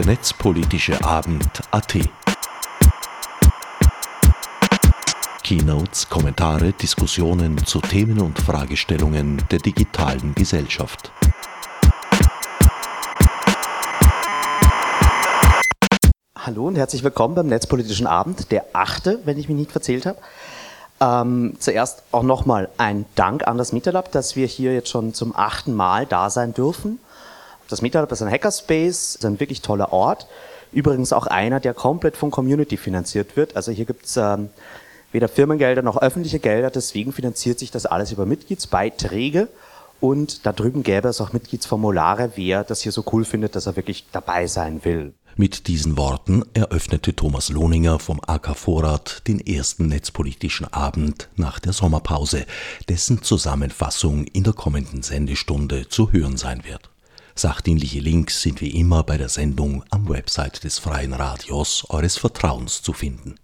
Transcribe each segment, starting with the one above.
der netzpolitische Abend AT. Keynotes, Kommentare, Diskussionen zu Themen und Fragestellungen der digitalen Gesellschaft. Hallo und herzlich willkommen beim Netzpolitischen Abend, der achte, wenn ich mich nicht verzählt habe. Ähm, zuerst auch nochmal ein Dank an das MetaLab, dass wir hier jetzt schon zum achten Mal da sein dürfen. Das MetaLab ist ein Hackerspace, ist ein wirklich toller Ort. Übrigens auch einer, der komplett von Community finanziert wird. Also hier gibt's ähm, weder Firmengelder noch öffentliche Gelder, deswegen finanziert sich das alles über Mitgliedsbeiträge. Und da drüben gäbe es auch Mitgliedsformulare, wer das hier so cool findet, dass er wirklich dabei sein will. Mit diesen Worten eröffnete Thomas Lohninger vom AK Vorrat den ersten netzpolitischen Abend nach der Sommerpause, dessen Zusammenfassung in der kommenden Sendestunde zu hören sein wird. Sachdienliche Links sind wie immer bei der Sendung am Website des Freien Radios eures Vertrauens zu finden.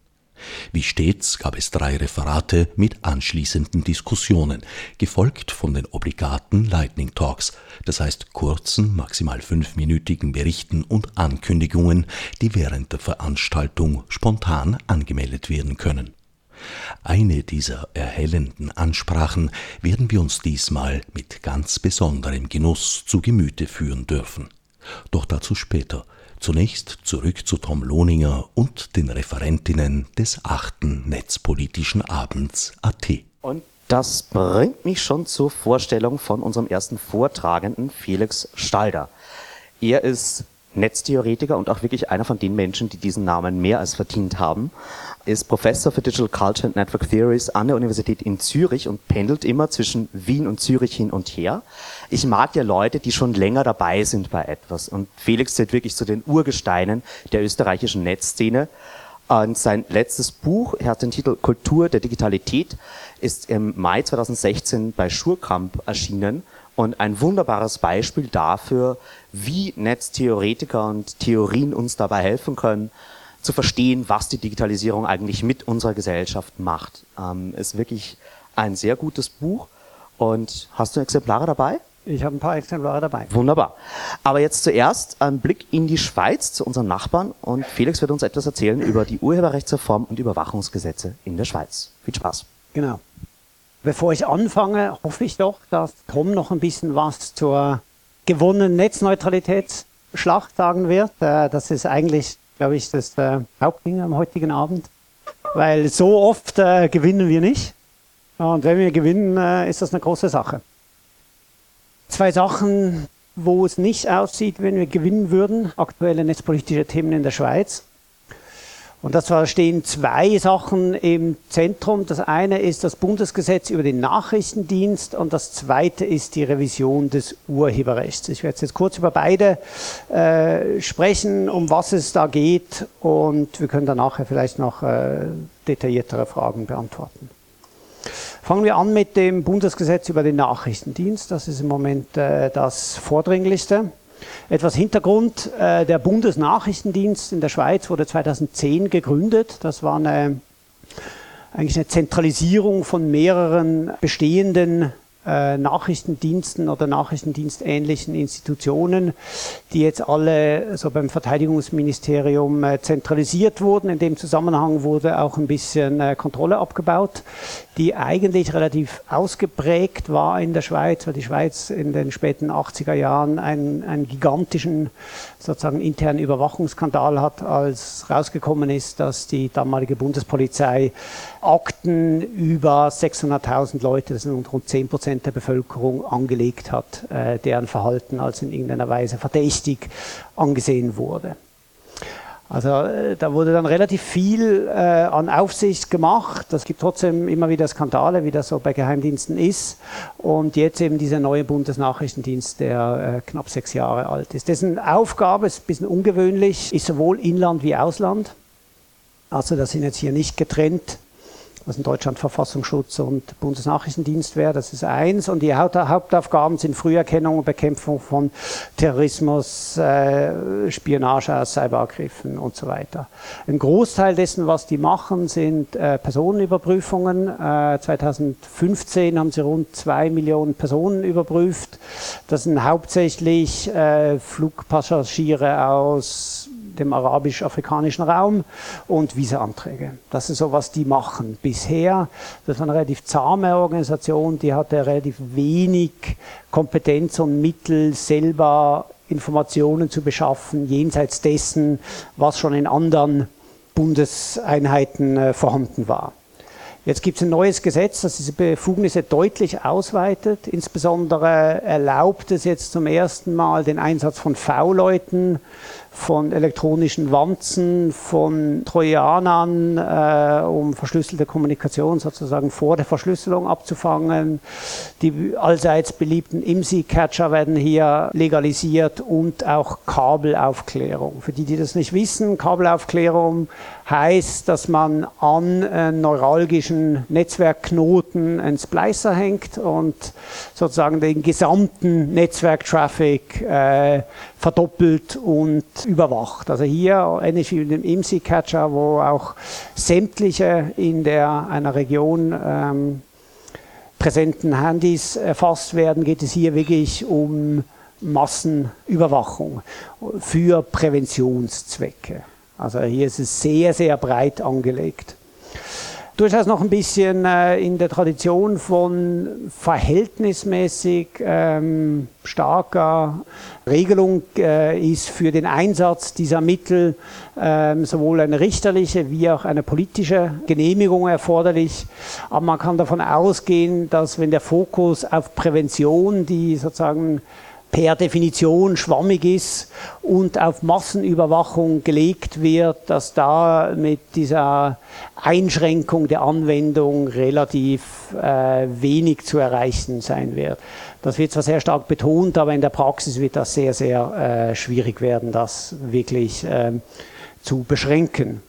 Wie stets gab es drei Referate mit anschließenden Diskussionen, gefolgt von den obligaten Lightning Talks, das heißt kurzen, maximal fünfminütigen Berichten und Ankündigungen, die während der Veranstaltung spontan angemeldet werden können. Eine dieser erhellenden Ansprachen werden wir uns diesmal mit ganz besonderem Genuss zu Gemüte führen dürfen. Doch dazu später. Zunächst zurück zu Tom Lohninger und den Referentinnen des achten Netzpolitischen Abends AT. Und das bringt mich schon zur Vorstellung von unserem ersten Vortragenden, Felix Stalder. Er ist Netztheoretiker und auch wirklich einer von den Menschen, die diesen Namen mehr als verdient haben, ist Professor für Digital Culture and Network Theories an der Universität in Zürich und pendelt immer zwischen Wien und Zürich hin und her. Ich mag ja Leute, die schon länger dabei sind bei etwas und Felix zählt wirklich zu den Urgesteinen der österreichischen Netzszene. Und sein letztes Buch, er hat den Titel Kultur der Digitalität, ist im Mai 2016 bei Schurkamp erschienen und ein wunderbares Beispiel dafür, wie Netztheoretiker und Theorien uns dabei helfen können, zu verstehen, was die Digitalisierung eigentlich mit unserer Gesellschaft macht. Ähm, ist wirklich ein sehr gutes Buch. Und hast du Exemplare dabei? Ich habe ein paar Exemplare dabei. Wunderbar. Aber jetzt zuerst ein Blick in die Schweiz zu unseren Nachbarn und Felix wird uns etwas erzählen über die Urheberrechtsreform und Überwachungsgesetze in der Schweiz. Viel Spaß. Genau. Bevor ich anfange, hoffe ich doch, dass Tom noch ein bisschen was zur gewonnenen Netzneutralitätsschlacht sagen wird. Äh, das ist eigentlich, glaube ich, das äh, Hauptding am heutigen Abend. Weil so oft äh, gewinnen wir nicht. Und wenn wir gewinnen, ist das eine große Sache. Zwei Sachen, wo es nicht aussieht, wenn wir gewinnen würden. Aktuelle netzpolitische Themen in der Schweiz. Und da stehen zwei Sachen im Zentrum. Das eine ist das Bundesgesetz über den Nachrichtendienst und das zweite ist die Revision des Urheberrechts. Ich werde jetzt kurz über beide äh, sprechen, um was es da geht und wir können dann nachher vielleicht noch äh, detailliertere Fragen beantworten. Fangen wir an mit dem Bundesgesetz über den Nachrichtendienst. Das ist im Moment äh, das Vordringlichste. Etwas Hintergrund, äh, der Bundesnachrichtendienst in der Schweiz wurde 2010 gegründet. Das war eine, eigentlich eine Zentralisierung von mehreren bestehenden äh, Nachrichtendiensten oder nachrichtendienstähnlichen Institutionen, die jetzt alle so beim Verteidigungsministerium äh, zentralisiert wurden. In dem Zusammenhang wurde auch ein bisschen äh, Kontrolle abgebaut, die eigentlich relativ ausgeprägt war in der Schweiz, weil die Schweiz in den späten 80er Jahren einen, einen gigantischen sozusagen internen Überwachungsskandal hat, als rausgekommen ist, dass die damalige Bundespolizei Akten über 600.000 Leute, das sind rund 10 Prozent der Bevölkerung, angelegt hat, äh, deren Verhalten als in irgendeiner Weise verdächtig angesehen wurde. Also äh, da wurde dann relativ viel äh, an Aufsicht gemacht. Es gibt trotzdem immer wieder Skandale, wie das so bei Geheimdiensten ist. Und jetzt eben dieser neue Bundesnachrichtendienst, der äh, knapp sechs Jahre alt ist. Dessen Aufgabe ist ein bisschen ungewöhnlich, ist sowohl Inland wie Ausland. Also das sind jetzt hier nicht getrennt was in Deutschland Verfassungsschutz und Bundesnachrichtendienst wäre. Das ist eins. Und die Hauptaufgaben sind Früherkennung und Bekämpfung von Terrorismus, äh, Spionage aus Cyberangriffen und so weiter. Ein Großteil dessen, was die machen, sind äh, Personenüberprüfungen. Äh, 2015 haben sie rund zwei Millionen Personen überprüft. Das sind hauptsächlich äh, Flugpassagiere aus dem arabisch-afrikanischen Raum und Visa-Anträge. Das ist so, was die machen. Bisher, das war eine relativ zahme Organisation, die hatte relativ wenig Kompetenz und Mittel, selber Informationen zu beschaffen, jenseits dessen, was schon in anderen Bundeseinheiten äh, vorhanden war. Jetzt gibt es ein neues Gesetz, das diese Befugnisse deutlich ausweitet. Insbesondere erlaubt es jetzt zum ersten Mal den Einsatz von V-Leuten von elektronischen Wanzen, von Trojanern, äh, um verschlüsselte Kommunikation sozusagen vor der Verschlüsselung abzufangen. Die allseits beliebten IMSI-Catcher werden hier legalisiert und auch Kabelaufklärung. Für die, die das nicht wissen, Kabelaufklärung heißt, dass man an äh, neuralgischen Netzwerkknoten einen Splicer hängt und sozusagen den gesamten Netzwerktraffic äh, verdoppelt und überwacht. Also hier ähnlich wie mit dem IMSI-Catcher, wo auch sämtliche in der, einer Region ähm, präsenten Handys erfasst werden, geht es hier wirklich um Massenüberwachung für Präventionszwecke. Also hier ist es sehr, sehr breit angelegt durchaus noch ein bisschen äh, in der Tradition von verhältnismäßig ähm, starker Regelung äh, ist für den Einsatz dieser Mittel ähm, sowohl eine richterliche wie auch eine politische Genehmigung erforderlich. Aber man kann davon ausgehen, dass wenn der Fokus auf Prävention, die sozusagen per Definition schwammig ist und auf Massenüberwachung gelegt wird, dass da mit dieser Einschränkung der Anwendung relativ äh, wenig zu erreichen sein wird. Das wird zwar sehr stark betont, aber in der Praxis wird das sehr, sehr äh, schwierig werden, das wirklich äh, zu beschränken.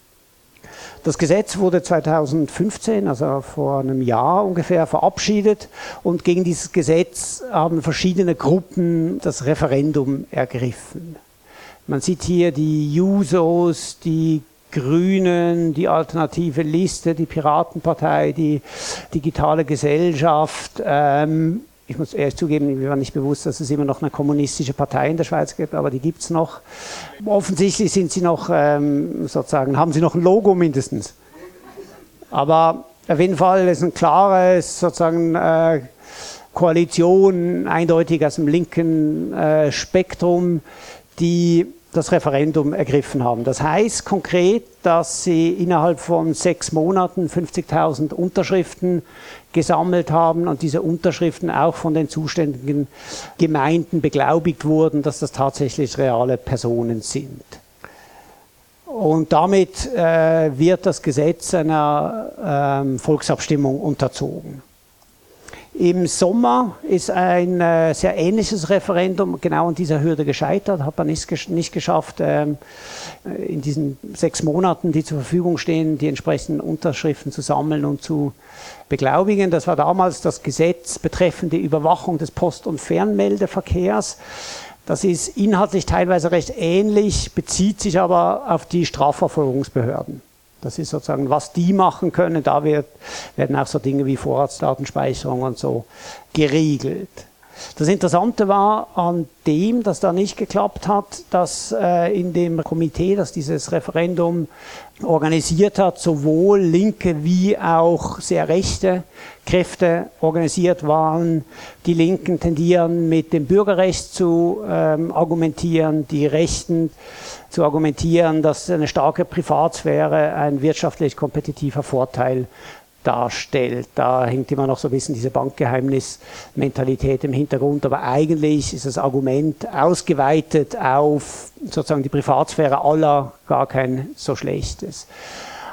Das Gesetz wurde 2015, also vor einem Jahr ungefähr, verabschiedet und gegen dieses Gesetz haben verschiedene Gruppen das Referendum ergriffen. Man sieht hier die Jusos, die Grünen, die Alternative Liste, die Piratenpartei, die digitale Gesellschaft, ähm, ich muss ehrlich zugeben, mir war nicht bewusst, dass es immer noch eine kommunistische Partei in der Schweiz gibt, aber die gibt es noch. Offensichtlich sind sie noch, ähm, sozusagen, haben sie noch ein Logo mindestens. Aber auf jeden Fall ist ein klares, sozusagen, äh, Koalition, eindeutig aus dem linken äh, Spektrum, die das Referendum ergriffen haben. Das heißt konkret, dass sie innerhalb von sechs Monaten 50.000 Unterschriften gesammelt haben und diese Unterschriften auch von den zuständigen Gemeinden beglaubigt wurden, dass das tatsächlich reale Personen sind. Und damit äh, wird das Gesetz einer ähm, Volksabstimmung unterzogen. Im Sommer ist ein äh, sehr ähnliches Referendum genau an dieser Hürde gescheitert, hat man nicht, nicht geschafft, ähm, äh, in diesen sechs Monaten, die zur Verfügung stehen, die entsprechenden Unterschriften zu sammeln und zu beglaubigen. Das war damals das Gesetz betreffend die Überwachung des Post- und Fernmeldeverkehrs. Das ist inhaltlich teilweise recht ähnlich, bezieht sich aber auf die Strafverfolgungsbehörden. Das ist sozusagen, was die machen können. Da wird, werden auch so Dinge wie Vorratsdatenspeicherung und so geregelt. Das Interessante war an dem, dass da nicht geklappt hat, dass äh, in dem Komitee, das dieses Referendum organisiert hat, sowohl linke wie auch sehr rechte Kräfte organisiert waren. Die Linken tendieren mit dem Bürgerrecht zu ähm, argumentieren, die Rechten zu argumentieren, dass eine starke Privatsphäre ein wirtschaftlich kompetitiver Vorteil darstellt. Da hängt immer noch so ein bisschen diese Bankgeheimnismentalität im Hintergrund, aber eigentlich ist das Argument ausgeweitet auf sozusagen die Privatsphäre aller gar kein so schlechtes.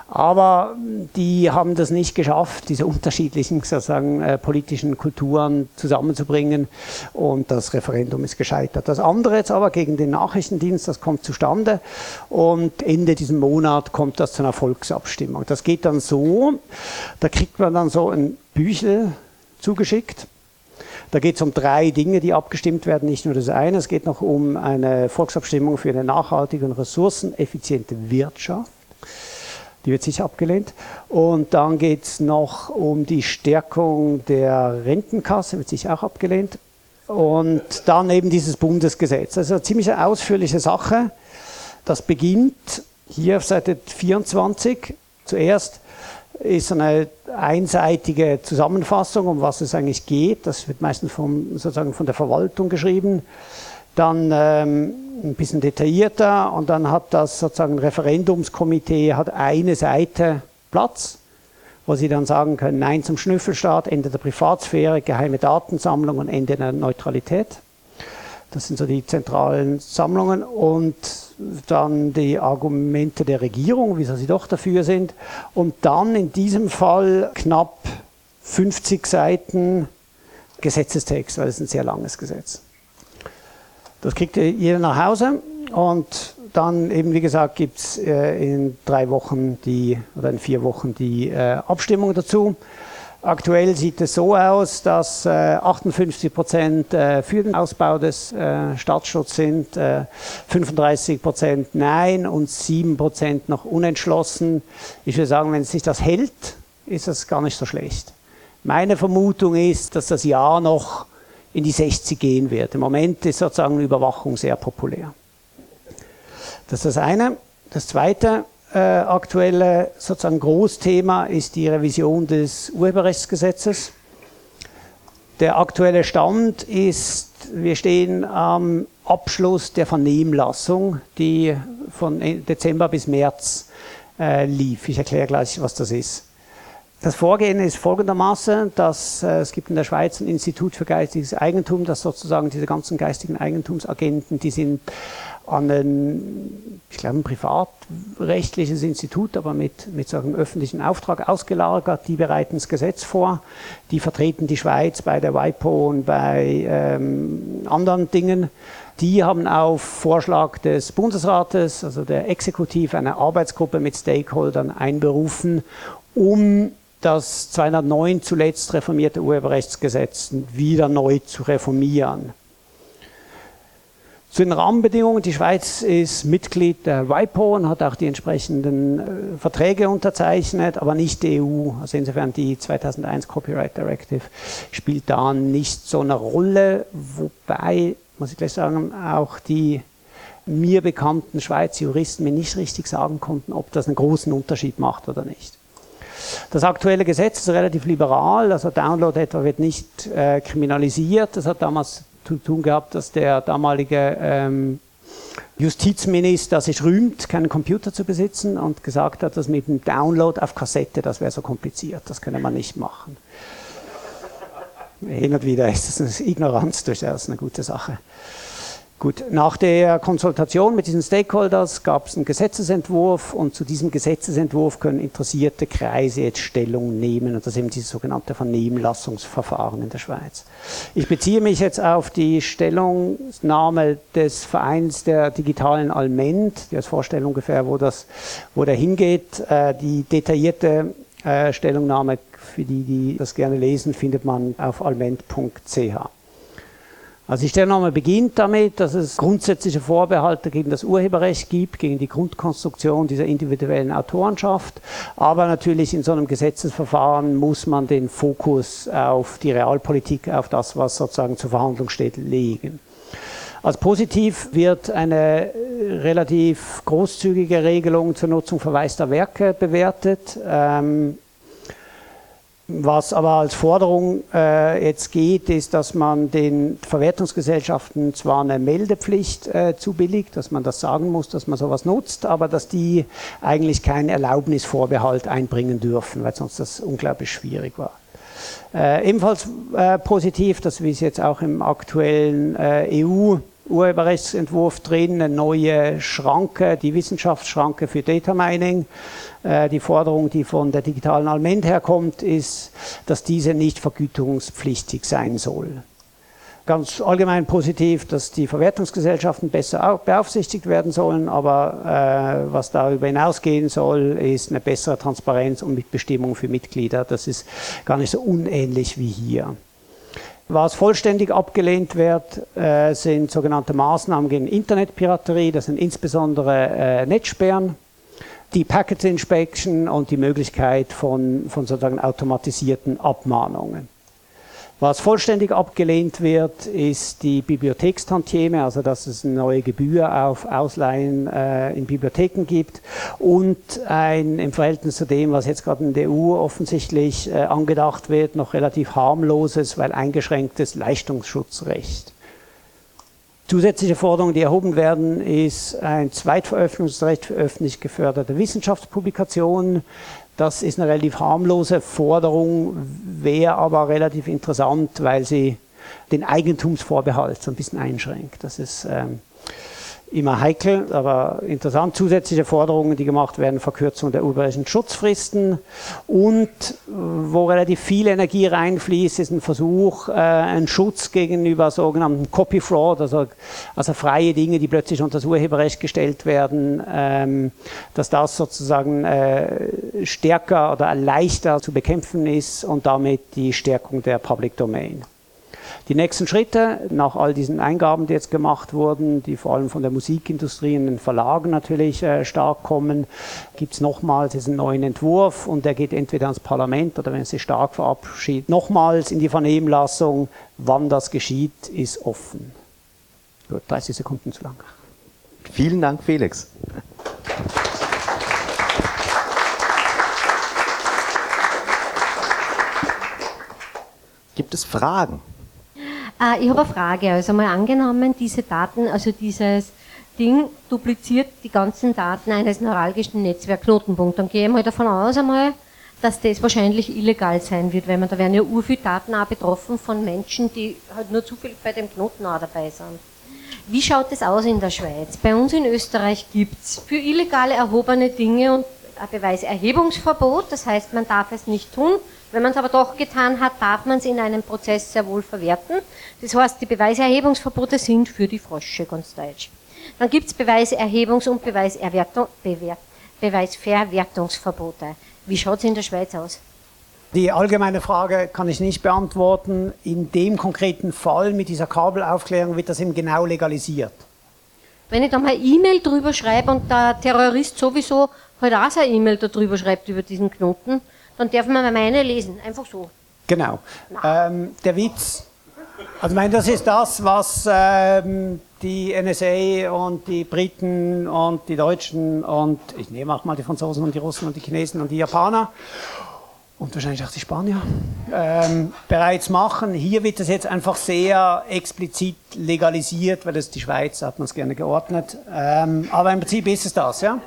Aber die haben das nicht geschafft, diese unterschiedlichen sozusagen, äh, politischen Kulturen zusammenzubringen und das Referendum ist gescheitert. Das andere jetzt aber gegen den Nachrichtendienst, das kommt zustande und Ende diesem Monat kommt das zu einer Volksabstimmung. Das geht dann so, da kriegt man dann so ein Büchel zugeschickt da geht es um drei Dinge, die abgestimmt werden, nicht nur das eine. Es geht noch um eine Volksabstimmung für eine nachhaltige und ressourceneffiziente Wirtschaft. Die wird sicher abgelehnt. Und dann geht es noch um die Stärkung der Rentenkasse, wird sicher auch abgelehnt. Und dann eben dieses Bundesgesetz. Also eine ziemlich ausführliche Sache. Das beginnt hier auf Seite 24. Zuerst ist eine einseitige Zusammenfassung, um was es eigentlich geht. Das wird meistens vom, sozusagen von der Verwaltung geschrieben. Dann ähm, ein bisschen detaillierter und dann hat das sozusagen Referendumskomitee hat eine Seite Platz, wo sie dann sagen können, Nein zum Schnüffelstaat, Ende der Privatsphäre, geheime Datensammlung und Ende der Neutralität. Das sind so die zentralen Sammlungen und dann die Argumente der Regierung, wieso sie doch dafür sind, und dann in diesem Fall knapp 50 Seiten Gesetzestext, weil es ein sehr langes Gesetz. Das kriegt jeder nach Hause und dann eben, wie gesagt, gibt es äh, in drei Wochen die oder in vier Wochen die äh, Abstimmung dazu. Aktuell sieht es so aus, dass äh, 58 Prozent äh, für den Ausbau des Staatsschutzes sind, 35 äh, Prozent Nein und 7 Prozent noch unentschlossen. Ich würde sagen, wenn sich das hält, ist das gar nicht so schlecht. Meine Vermutung ist, dass das Jahr noch in die 60 gehen wird. Im Moment ist sozusagen Überwachung sehr populär. Das ist das eine. Das zweite, äh, aktuelle sozusagen Großthema ist die Revision des Urheberrechtsgesetzes. Der aktuelle Stand ist, wir stehen am Abschluss der Vernehmlassung, die von Dezember bis März äh, lief. Ich erkläre gleich, was das ist. Das Vorgehen ist folgendermaßen, dass äh, es gibt in der Schweiz ein Institut für geistiges Eigentum, das sozusagen diese ganzen geistigen Eigentumsagenten, die sind an ein, ich glaube, ein privatrechtliches Institut, aber mit, mit so einem öffentlichen Auftrag ausgelagert. Die bereiten das Gesetz vor. Die vertreten die Schweiz bei der WIPO und bei ähm, anderen Dingen. Die haben auf Vorschlag des Bundesrates, also der Exekutiv, eine Arbeitsgruppe mit Stakeholdern einberufen, um das 209 zuletzt reformierte Urheberrechtsgesetz wieder neu zu reformieren. Zu den Rahmenbedingungen. Die Schweiz ist Mitglied der WIPO und hat auch die entsprechenden äh, Verträge unterzeichnet, aber nicht die EU. Also insofern die 2001 Copyright Directive spielt da nicht so eine Rolle, wobei, muss ich gleich sagen, auch die mir bekannten Schweizer Juristen mir nicht richtig sagen konnten, ob das einen großen Unterschied macht oder nicht. Das aktuelle Gesetz ist relativ liberal, also Download etwa wird nicht äh, kriminalisiert. Das hat damals zu tun gehabt, dass der damalige ähm, Justizminister sich rühmt, keinen Computer zu besitzen und gesagt hat, dass mit dem Download auf Kassette, das wäre so kompliziert, das könne man nicht machen. Hin und wieder ist das Ignoranz durchaus eine gute Sache. Gut, nach der Konsultation mit diesen Stakeholders gab es einen Gesetzesentwurf und zu diesem Gesetzesentwurf können interessierte Kreise jetzt Stellung nehmen und das ist eben dieses sogenannte Vernehmlassungsverfahren in der Schweiz. Ich beziehe mich jetzt auf die Stellungnahme des Vereins der digitalen Alment, die als Vorstellung ungefähr, wo, das, wo der hingeht. Äh, die detaillierte äh, Stellungnahme, für die, die das gerne lesen, findet man auf alment.ch. Also die Stellungnahme beginnt damit, dass es grundsätzliche Vorbehalte gegen das Urheberrecht gibt, gegen die Grundkonstruktion dieser individuellen Autorenschaft. Aber natürlich in so einem Gesetzesverfahren muss man den Fokus auf die Realpolitik, auf das, was sozusagen zur Verhandlung steht, legen. Als positiv wird eine relativ großzügige Regelung zur Nutzung verwaister Werke bewertet. Ähm, was aber als Forderung äh, jetzt geht, ist, dass man den Verwertungsgesellschaften zwar eine Meldepflicht äh, zubilligt, dass man das sagen muss, dass man sowas nutzt, aber dass die eigentlich keinen Erlaubnisvorbehalt einbringen dürfen, weil sonst das unglaublich schwierig war. Äh, ebenfalls äh, positiv, dass wir es jetzt auch im aktuellen äh, EU Urheberrechtsentwurf drin, eine neue Schranke, die Wissenschaftsschranke für Data Mining. Äh, die Forderung, die von der digitalen Alment herkommt, ist, dass diese nicht vergütungspflichtig sein soll. Ganz allgemein positiv, dass die Verwertungsgesellschaften besser beaufsichtigt werden sollen, aber äh, was darüber hinausgehen soll, ist eine bessere Transparenz und Mitbestimmung für Mitglieder. Das ist gar nicht so unähnlich wie hier. Was vollständig abgelehnt wird, äh, sind sogenannte Maßnahmen gegen Internetpiraterie. Das sind insbesondere äh, Netzsperren, die Packet Inspection und die Möglichkeit von, von sozusagen automatisierten Abmahnungen. Was vollständig abgelehnt wird, ist die Bibliothekstantieme, also dass es eine neue Gebühr auf Ausleihen äh, in Bibliotheken gibt und ein im Verhältnis zu dem, was jetzt gerade in der EU offensichtlich äh, angedacht wird, noch relativ harmloses, weil eingeschränktes Leistungsschutzrecht. Zusätzliche Forderungen, die erhoben werden, ist ein Zweitveröffentlichungsrecht für öffentlich geförderte Wissenschaftspublikationen. Das ist eine relativ harmlose Forderung, wäre aber relativ interessant, weil sie den Eigentumsvorbehalt so ein bisschen einschränkt. Das ist ähm, immer heikel, aber interessant. Zusätzliche Forderungen, die gemacht werden, Verkürzung der urheberrechtlichen Schutzfristen und wo relativ viel Energie reinfließt, ist ein Versuch, äh, einen Schutz gegenüber sogenannten Copy Fraud, also, also freie Dinge, die plötzlich unter das Urheberrecht gestellt werden, ähm, dass das sozusagen äh, stärker oder leichter zu bekämpfen ist und damit die Stärkung der Public Domain. Die nächsten Schritte, nach all diesen Eingaben, die jetzt gemacht wurden, die vor allem von der Musikindustrie und den Verlagen natürlich äh, stark kommen, gibt es nochmals diesen neuen Entwurf und der geht entweder ans Parlament oder wenn es sich stark verabschiedet, nochmals in die Vernehmlassung. Wann das geschieht, ist offen. Gut, 30 Sekunden zu lang. Vielen Dank, Felix. Gibt es Fragen? Äh, ich habe eine Frage. Also mal angenommen, diese Daten, also dieses Ding dupliziert die ganzen Daten eines neuralgischen Netzwerkknotenpunkts. Dann gehe ich mal davon aus einmal, dass das wahrscheinlich illegal sein wird, weil man da werden ja ur Daten auch betroffen von Menschen, die halt nur zufällig bei dem Knoten auch dabei sind. Wie schaut das aus in der Schweiz? Bei uns in Österreich gibt es für illegal erhobene Dinge und Beweiserhebungsverbot, das heißt, man darf es nicht tun. Wenn man es aber doch getan hat, darf man es in einem Prozess sehr wohl verwerten. Das heißt, die Beweiserhebungsverbote sind für die Frosche, ganz deutsch. Dann gibt es Beweiserhebungs- und Beweiserwertung, Bewer Beweisverwertungsverbote. Wie schaut es in der Schweiz aus? Die allgemeine Frage kann ich nicht beantworten. In dem konkreten Fall mit dieser Kabelaufklärung wird das eben genau legalisiert. Wenn ich da mal E-Mail drüber schreibe und der Terrorist sowieso halt auch seine E-Mail darüber schreibt über diesen Knoten, dann darf man meine lesen. Einfach so. Genau. Ähm, der Witz, also ich meine, das ist das, was ähm, die NSA und die Briten und die Deutschen und ich nehme auch mal die Franzosen und die Russen und die Chinesen und die Japaner und wahrscheinlich auch die Spanier ähm, bereits machen. Hier wird das jetzt einfach sehr explizit legalisiert, weil das die Schweiz hat man es gerne geordnet. Ähm, aber im Prinzip ist es das, ja.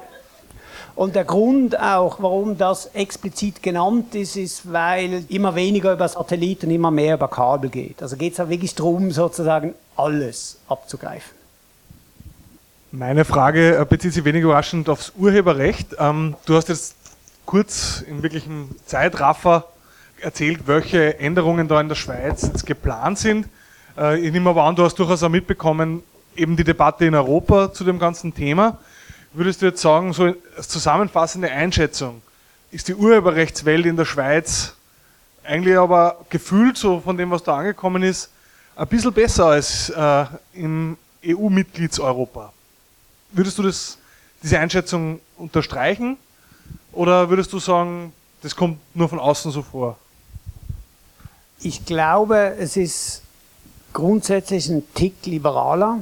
Und der Grund auch, warum das explizit genannt ist, ist, weil immer weniger über Satellit und immer mehr über Kabel geht. Also geht es auch wirklich darum, sozusagen alles abzugreifen. Meine Frage äh, bezieht sich wenig überraschend aufs Urheberrecht. Ähm, du hast jetzt kurz in wirklichem Zeitraffer erzählt, welche Änderungen da in der Schweiz jetzt geplant sind. Äh, ich nehme aber an, du hast durchaus auch mitbekommen, eben die Debatte in Europa zu dem ganzen Thema. Würdest du jetzt sagen, so als zusammenfassende Einschätzung, ist die Urheberrechtswelt in der Schweiz eigentlich aber gefühlt, so von dem, was da angekommen ist, ein bisschen besser als äh, im EU-Mitgliedseuropa? Würdest du das, diese Einschätzung unterstreichen oder würdest du sagen, das kommt nur von außen so vor? Ich glaube, es ist grundsätzlich ein Tick liberaler.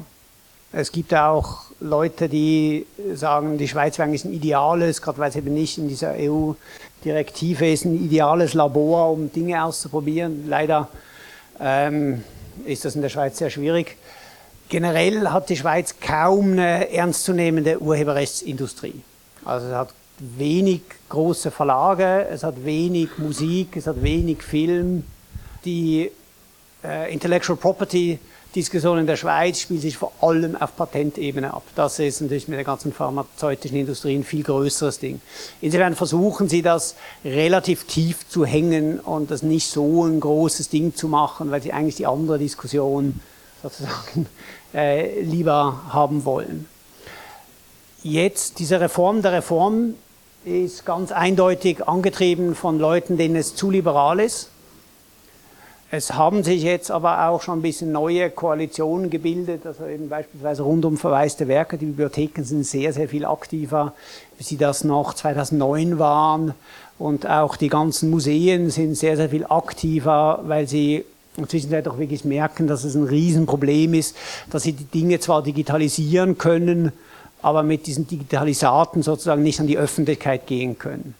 Es gibt auch Leute, die sagen, die Schweiz wäre ein ideales, gerade weil es eben nicht in dieser EU-Direktive ist, ein ideales Labor, um Dinge auszuprobieren. Leider ähm, ist das in der Schweiz sehr schwierig. Generell hat die Schweiz kaum eine ernstzunehmende Urheberrechtsindustrie. Also es hat wenig große Verlage, es hat wenig Musik, es hat wenig Film. Die äh, Intellectual Property Diskussion in der Schweiz spielt sich vor allem auf Patentebene ab. Das ist natürlich mit der ganzen pharmazeutischen Industrie ein viel größeres Ding. Insofern versuchen sie das relativ tief zu hängen und das nicht so ein großes Ding zu machen, weil sie eigentlich die andere Diskussion sozusagen äh, lieber haben wollen. Jetzt diese Reform der Reform ist ganz eindeutig angetrieben von Leuten, denen es zu liberal ist es haben sich jetzt aber auch schon ein bisschen neue Koalitionen gebildet, also eben beispielsweise rund um verwaiste Werke. Die Bibliotheken sind sehr, sehr viel aktiver, wie sie das noch 2009 waren. Und auch die ganzen Museen sind sehr, sehr viel aktiver, weil sie inzwischen auch wirklich merken, dass es ein Riesenproblem ist, dass sie die Dinge zwar digitalisieren können, aber mit diesen Digitalisaten sozusagen nicht an die Öffentlichkeit gehen können.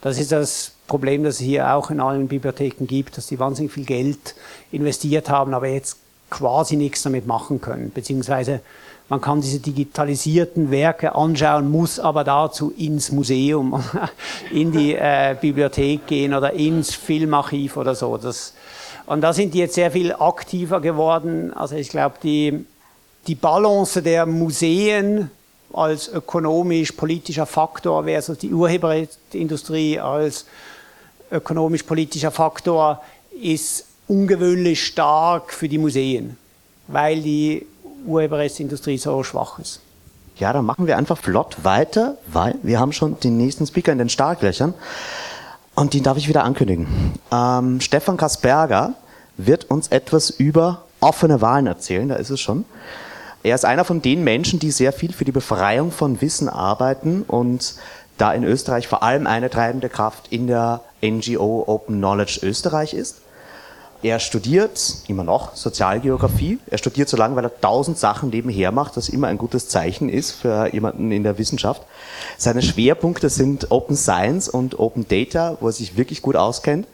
Das ist das Problem, das es hier auch in allen Bibliotheken gibt, dass die wahnsinnig viel Geld investiert haben, aber jetzt quasi nichts damit machen können. Beziehungsweise man kann diese digitalisierten Werke anschauen, muss aber dazu ins Museum, in die äh, Bibliothek gehen oder ins Filmarchiv oder so. Das, und da sind die jetzt sehr viel aktiver geworden. Also ich glaube, die, die Balance der Museen als ökonomisch-politischer Faktor versus die Urheberindustrie als ökonomisch-politischer Faktor ist ungewöhnlich stark für die Museen, weil die Urheberrechtsindustrie so schwach ist. Ja, dann machen wir einfach flott weiter, weil wir haben schon den nächsten Speaker in den Startlöchern und den darf ich wieder ankündigen. Ähm, Stefan Kasperger wird uns etwas über offene Wahlen erzählen, da ist es schon. Er ist einer von den Menschen, die sehr viel für die Befreiung von Wissen arbeiten und da in Österreich vor allem eine treibende Kraft in der NGO Open Knowledge Österreich ist. Er studiert immer noch Sozialgeografie. Er studiert so lange, weil er tausend Sachen nebenher macht, was immer ein gutes Zeichen ist für jemanden in der Wissenschaft. Seine Schwerpunkte sind Open Science und Open Data, wo er sich wirklich gut auskennt.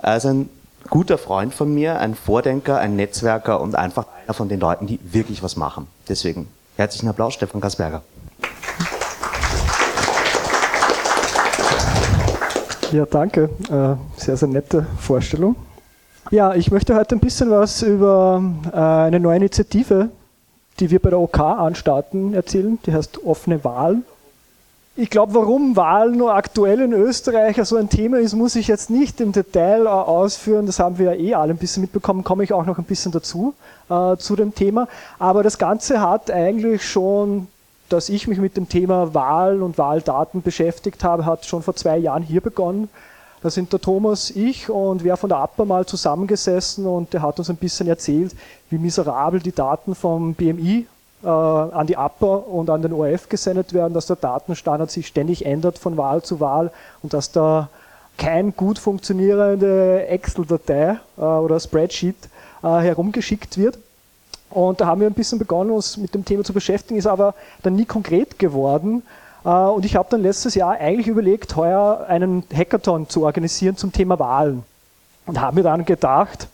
Er ist ein guter Freund von mir, ein Vordenker, ein Netzwerker und einfach einer von den Leuten, die wirklich was machen. Deswegen herzlichen Applaus, Stefan Kasperger. Ja, danke. Äh, sehr, sehr nette Vorstellung. Ja, ich möchte heute ein bisschen was über äh, eine neue Initiative, die wir bei der OK anstarten, erzählen. Die heißt Offene Wahl. Ich glaube, warum Wahlen nur aktuell in Österreich so ein Thema ist, muss ich jetzt nicht im Detail äh, ausführen. Das haben wir ja eh alle ein bisschen mitbekommen, komme ich auch noch ein bisschen dazu, äh, zu dem Thema. Aber das Ganze hat eigentlich schon, dass ich mich mit dem Thema Wahl und Wahldaten beschäftigt habe, hat schon vor zwei Jahren hier begonnen. Da sind der Thomas, ich und wer von der APA mal zusammengesessen und der hat uns ein bisschen erzählt, wie miserabel die Daten vom BMI äh, an die APA und an den ORF gesendet werden, dass der Datenstandard sich ständig ändert von Wahl zu Wahl und dass da kein gut funktionierende Excel-Datei äh, oder Spreadsheet äh, herumgeschickt wird. Und da haben wir ein bisschen begonnen, uns mit dem Thema zu beschäftigen, ist aber dann nie konkret geworden. Äh, und ich habe dann letztes Jahr eigentlich überlegt, heuer einen Hackathon zu organisieren zum Thema Wahlen. Und habe mir dann gedacht,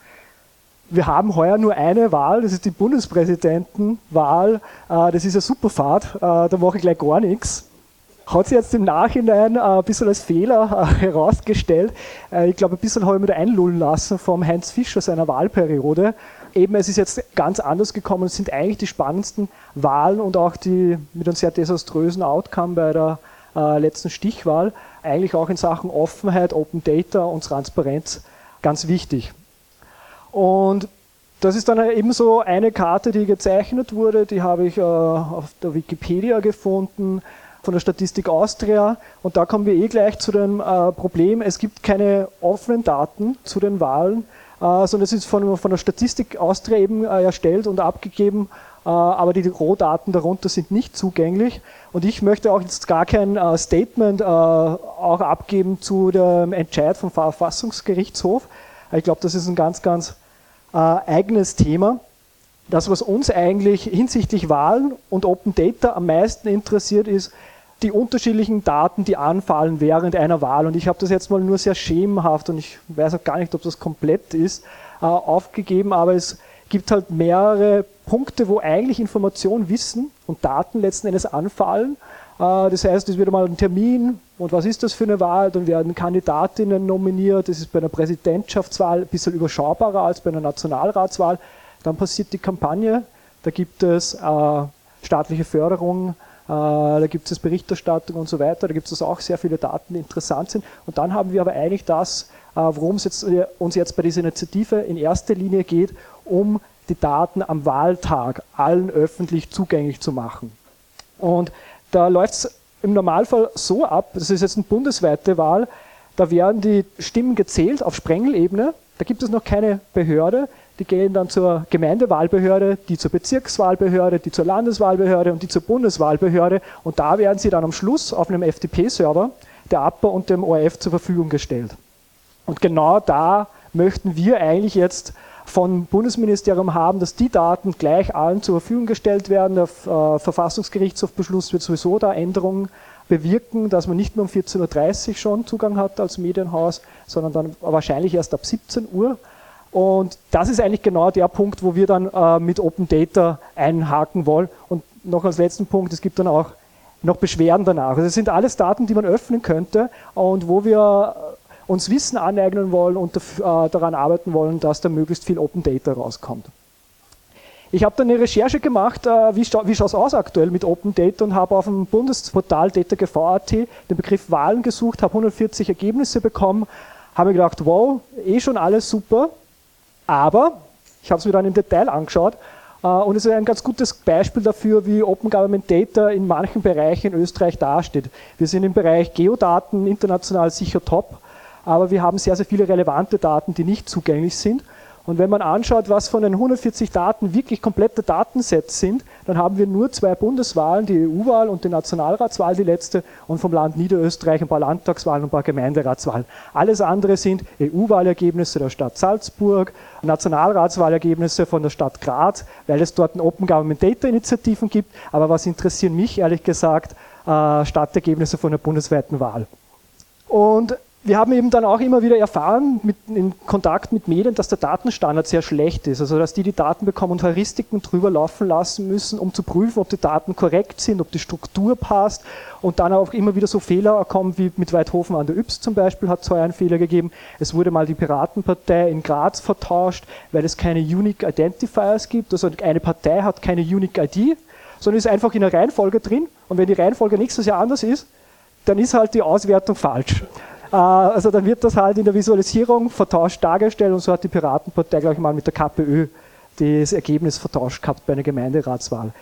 wir haben heuer nur eine Wahl, das ist die Bundespräsidentenwahl. Äh, das ist eine Superfahrt, äh, da mache ich gleich gar nichts. Hat sich jetzt im Nachhinein ein bisschen als Fehler herausgestellt. Ich glaube, ein bisschen habe ich mich da einlullen lassen vom Heinz Fischer seiner Wahlperiode. Eben, es ist jetzt ganz anders gekommen. Es sind eigentlich die spannendsten Wahlen und auch die mit einem sehr desaströsen Outcome bei der letzten Stichwahl. Eigentlich auch in Sachen Offenheit, Open Data und Transparenz ganz wichtig. Und das ist dann eben so eine Karte, die gezeichnet wurde, die habe ich äh, auf der Wikipedia gefunden von der Statistik Austria. Und da kommen wir eh gleich zu dem äh, Problem, es gibt keine offenen Daten zu den Wahlen, äh, sondern es ist von, von der Statistik Austria eben äh, erstellt und abgegeben, äh, aber die Rohdaten darunter sind nicht zugänglich. Und ich möchte auch jetzt gar kein äh, Statement auch abgeben zu dem Entscheid vom Verfassungsgerichtshof. Ich glaube, das ist ein ganz, ganz äh, eigenes Thema. Das, was uns eigentlich hinsichtlich Wahlen und Open Data am meisten interessiert, ist die unterschiedlichen Daten, die anfallen während einer Wahl. Und ich habe das jetzt mal nur sehr schemenhaft und ich weiß auch gar nicht, ob das komplett ist, äh, aufgegeben, aber es gibt halt mehrere Punkte, wo eigentlich Information, Wissen und Daten letzten Endes anfallen äh, das heißt, es wird einmal ein Termin und was ist das für eine Wahl? Dann werden Kandidatinnen nominiert. Das ist bei einer Präsidentschaftswahl ein bisschen überschaubarer als bei einer Nationalratswahl. dann passiert die Kampagne, da gibt es äh, staatliche Förderung, äh, da gibt es Berichterstattung und so weiter, da gibt es auch sehr viele Daten, die interessant sind. Und dann haben wir aber eigentlich das, äh, worum es jetzt, äh, uns jetzt bei dieser Initiative in erster Linie geht, um die Daten am Wahltag allen öffentlich zugänglich zu machen. Und da läuft es im Normalfall so ab, das ist jetzt eine bundesweite Wahl, da werden die Stimmen gezählt auf Sprengelebene, da gibt es noch keine Behörde, die gehen dann zur Gemeindewahlbehörde, die zur Bezirkswahlbehörde, die zur Landeswahlbehörde und die zur Bundeswahlbehörde und da werden sie dann am Schluss auf einem FTP-Server der APA und dem ORF zur Verfügung gestellt. Und genau da möchten wir eigentlich jetzt vom Bundesministerium haben, dass die Daten gleich allen zur Verfügung gestellt werden. Der äh, Verfassungsgerichtshofbeschluss wird sowieso da Änderungen bewirken, dass man nicht mehr um 14.30 Uhr schon Zugang hat als Medienhaus, sondern dann wahrscheinlich erst ab 17 Uhr. Und das ist eigentlich genau der Punkt, wo wir dann äh, mit Open Data einhaken wollen. Und noch als letzten Punkt, es gibt dann auch noch Beschwerden danach. Also es sind alles Daten, die man öffnen könnte und wo wir uns Wissen aneignen wollen und äh, daran arbeiten wollen, dass da möglichst viel Open Data rauskommt. Ich habe dann eine Recherche gemacht, äh, wie, wie schaut es aus aktuell mit Open Data und habe auf dem Bundesportal DataGV.at den Begriff Wahlen gesucht, habe 140 Ergebnisse bekommen, habe mir gedacht, wow, eh schon alles super, aber ich habe es mir dann im Detail angeschaut äh, und es ist ein ganz gutes Beispiel dafür, wie Open Government Data in manchen Bereichen in Österreich dasteht. Wir sind im Bereich Geodaten international sicher top, aber wir haben sehr, sehr viele relevante Daten, die nicht zugänglich sind. Und wenn man anschaut, was von den 140 Daten wirklich komplette Datensets sind, dann haben wir nur zwei Bundeswahlen, die EU-Wahl und die Nationalratswahl, die letzte, und vom Land Niederösterreich ein paar Landtagswahlen und ein paar Gemeinderatswahlen. Alles andere sind EU-Wahlergebnisse der Stadt Salzburg, Nationalratswahlergebnisse von der Stadt Graz, weil es dort Open Government Data Initiativen gibt. Aber was interessieren mich ehrlich gesagt, äh, Stadtergebnisse von der bundesweiten Wahl. Und wir haben eben dann auch immer wieder erfahren, mit, in Kontakt mit Medien, dass der Datenstandard sehr schlecht ist. Also dass die die Daten bekommen und Heuristiken drüber laufen lassen müssen, um zu prüfen, ob die Daten korrekt sind, ob die Struktur passt. Und dann auch immer wieder so Fehler kommen, wie mit Weidhofen an der Yps zum Beispiel hat es heuer einen Fehler gegeben. Es wurde mal die Piratenpartei in Graz vertauscht, weil es keine Unique Identifiers gibt. Also eine Partei hat keine Unique ID, sondern ist einfach in der Reihenfolge drin. Und wenn die Reihenfolge nächstes Jahr anders ist, dann ist halt die Auswertung falsch. Äh, also dann wird das halt in der Visualisierung vertauscht dargestellt und so hat die Piratenpartei gleich mal mit der KPÖ das Ergebnis vertauscht gehabt bei einer Gemeinderatswahl.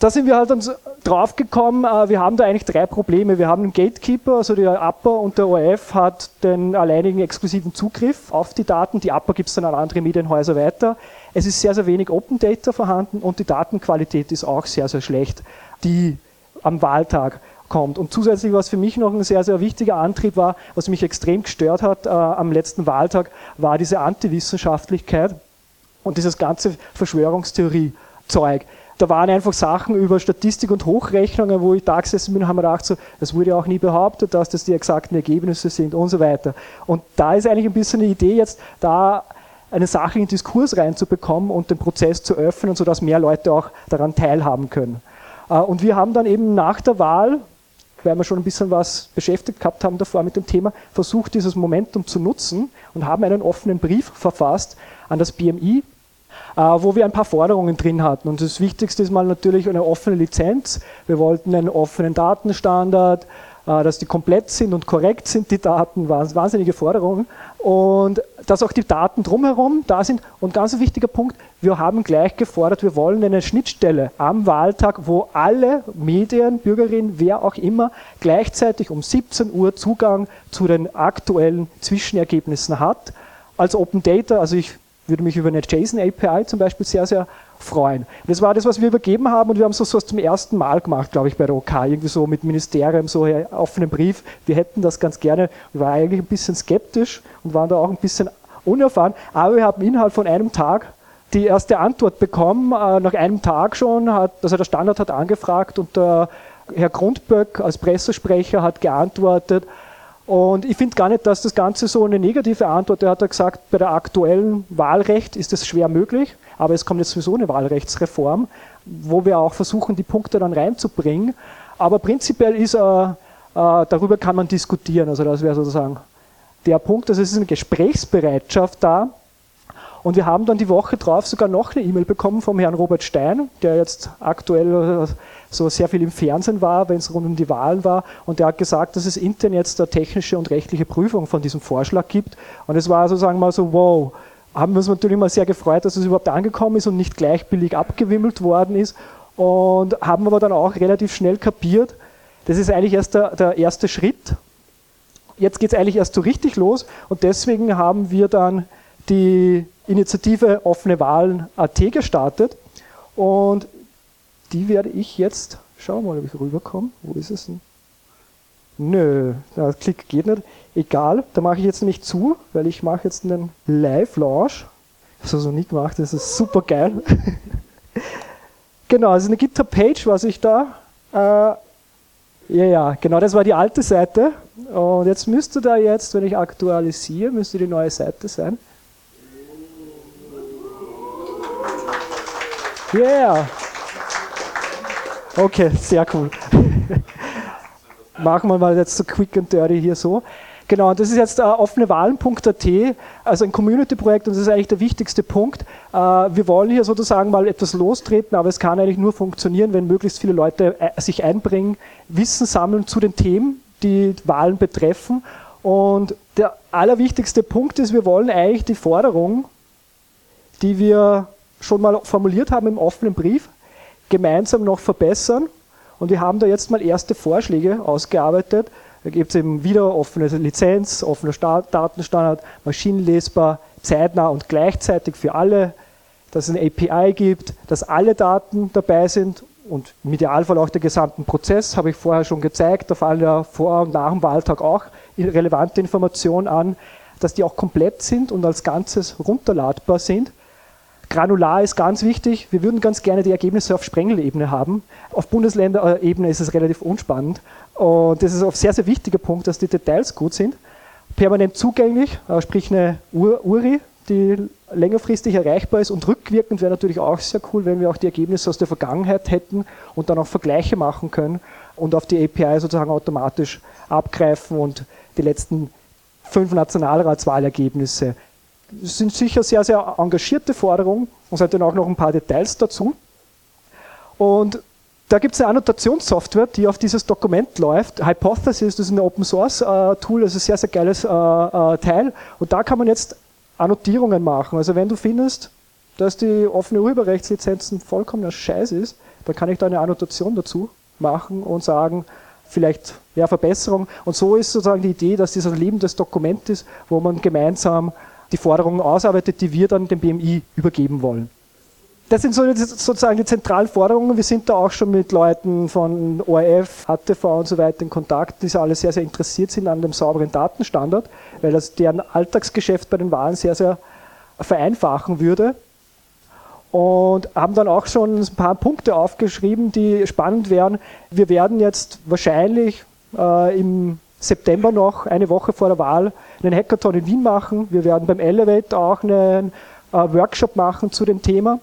Da sind wir halt dann draufgekommen, äh, wir haben da eigentlich drei Probleme. Wir haben einen Gatekeeper, also der APA und der ORF hat den alleinigen exklusiven Zugriff auf die Daten. Die APA gibt es dann an andere Medienhäuser weiter. Es ist sehr, sehr wenig Open Data vorhanden und die Datenqualität ist auch sehr, sehr schlecht, die am Wahltag kommt. Und zusätzlich, was für mich noch ein sehr, sehr wichtiger Antrieb war, was mich extrem gestört hat äh, am letzten Wahltag, war diese Antiwissenschaftlichkeit und dieses ganze Verschwörungstheorie-Zeug. Da waren einfach Sachen über Statistik und Hochrechnungen, wo ich da gesessen bin und habe gedacht, so, das wurde auch nie behauptet, dass das die exakten Ergebnisse sind und so weiter. Und da ist eigentlich ein bisschen eine Idee jetzt, da einen sachlichen Diskurs reinzubekommen und den Prozess zu öffnen, sodass mehr Leute auch daran teilhaben können. Äh, und wir haben dann eben nach der Wahl, weil wir schon ein bisschen was beschäftigt gehabt haben davor mit dem Thema, versucht, dieses Momentum zu nutzen und haben einen offenen Brief verfasst an das BMI, äh, wo wir ein paar Forderungen drin hatten. Und das Wichtigste ist mal natürlich eine offene Lizenz. Wir wollten einen offenen Datenstandard, dass die komplett sind und korrekt sind, die Daten, wahnsinnige Forderungen. Und dass auch die Daten drumherum da sind. Und ganz ein wichtiger Punkt, wir haben gleich gefordert, wir wollen eine Schnittstelle am Wahltag, wo alle Medien, Bürgerinnen, wer auch immer, gleichzeitig um 17 Uhr Zugang zu den aktuellen Zwischenergebnissen hat. Als Open Data, also ich würde mich über eine JSON API zum Beispiel sehr, sehr freuen. Das war das, was wir übergeben haben und wir haben so was zum ersten Mal gemacht, glaube ich, bei der OK. Irgendwie so mit Ministerium, so einen offenen Brief. Wir hätten das ganz gerne. Wir waren eigentlich ein bisschen skeptisch und waren da auch ein bisschen unerfahren, aber wir haben innerhalb von einem Tag die erste Antwort bekommen. Äh, nach einem Tag schon hat, also der Standard hat angefragt und der Herr Grundböck als Pressesprecher hat geantwortet, und ich finde gar nicht, dass das Ganze so eine negative Antwort, er hat gesagt, bei der aktuellen Wahlrecht ist es schwer möglich, aber es kommt jetzt sowieso eine Wahlrechtsreform, wo wir auch versuchen, die Punkte dann reinzubringen. Aber prinzipiell ist, äh, äh, darüber kann man diskutieren, also das wäre sozusagen der Punkt, also es ist eine Gesprächsbereitschaft da Und wir haben dann die Woche drauf sogar noch eine E-Mail bekommen vom Herrn Robert Stein, der jetzt aktuell äh, so sehr viel im Fernsehen war, wenn es rund um die Wahlen war. Und der hat gesagt, dass es intern jetzt eine technische und rechtliche Prüfung von diesem Vorschlag gibt. Und es war sozusagen mal so, wow, haben wir uns natürlich mal sehr gefreut, dass es überhaupt angekommen ist und nicht gleich billig abgewimmelt worden ist. Und haben aber dann auch relativ schnell kapiert, das ist eigentlich erst der, der erste Schritt. Jetzt geht es eigentlich erst so richtig los und deswegen haben wir dann die Initiative Offene Wahlen AT gestartet und die werde ich jetzt, schauen wir mal, ob ich rüberkomme. Wo ist es denn? Nö, der Klick geht nicht. Egal, da mache ich jetzt nämlich zu, weil ich mache jetzt einen Live-Launch. Das habe ich noch nie gemacht, das ist super geil. genau, also eine GitHub-Page, was ich da. Äh, ja, ja, genau, das war die alte Seite. Und jetzt müsste da jetzt, wenn ich aktualisiere, müsste die neue Seite sein. Yeah! Okay, sehr cool. Machen wir mal jetzt so quick and dirty hier so. Genau, das ist jetzt äh, offenewahlen.at, also ein Community-Projekt und das ist eigentlich der wichtigste Punkt. Äh, wir wollen hier sozusagen mal etwas lostreten, aber es kann eigentlich nur funktionieren, wenn möglichst viele Leute äh, sich einbringen, Wissen sammeln zu den Themen, die Wahlen betreffen. Und der allerwichtigste Punkt ist, wir wollen eigentlich die Forderung, die wir schon mal formuliert haben im offenen Brief, gemeinsam noch verbessern. Und wir haben da jetzt mal erste Vorschläge ausgearbeitet. Da gibt es eben wieder offene Lizenz, offener Datenstandard, maschinenlesbar, zeitnah und gleichzeitig für alle, dass es eine API gibt, dass alle Daten dabei sind und im Idealfall auch der gesamten Prozess, habe ich vorher schon gezeigt, da fallen ja vor und nach dem Wahltag auch relevante Informationen an, dass die auch komplett sind und als Ganzes runterladbar sind. Granular ist ganz wichtig. Wir würden ganz gerne die Ergebnisse auf Sprengelebene haben. Auf Bundesländerebene ist es relativ unspannend. Und das ist ein sehr, sehr wichtiger Punkt, dass die Details gut sind. Permanent zugänglich, äh, sprich eine URI, die längerfristig erreichbar ist und rückwirkend wäre natürlich auch sehr cool, wenn wir auch die Ergebnisse aus der Vergangenheit hätten und dann auch Vergleiche machen können und auf die API sozusagen automatisch abgreifen und die letzten fünf Nationalratswahlergebnisse sind sicher sehr, sehr engagierte Forderungen und seid dann auch noch ein paar Details dazu. Und da gibt es eine Annotationssoftware, die auf dieses Dokument läuft. Hypothesis, das ist ein Open Source äh, Tool, das ist ein sehr, sehr geiles äh, äh, Teil. Und da kann man jetzt Annotierungen machen. Also wenn du findest, dass die offene Urheberrechtslizenzen vollkommener Scheiß ist, dann kann ich da eine Annotation dazu machen und sagen, vielleicht ja, Verbesserung. Und so ist sozusagen die Idee, dass dieser lebendes Dokument ist, wo man gemeinsam die Forderungen ausarbeitet, die wir dann dem BMI übergeben wollen. Das sind so, sozusagen die zentralen Forderungen. Wir sind da auch schon mit Leuten von ORF, HTV und so weiter in Kontakt, die alle sehr, sehr interessiert sind an dem sauberen Datenstandard, weil das deren Alltagsgeschäft bei den Wahlen sehr, sehr vereinfachen würde. Und haben dann auch schon ein paar Punkte aufgeschrieben, die spannend wären. Wir werden jetzt wahrscheinlich äh, im September noch, eine Woche vor der Wahl, einen Hackathon in Wien machen. Wir werden beim Elevate auch einen äh, Workshop machen zu dem Thema.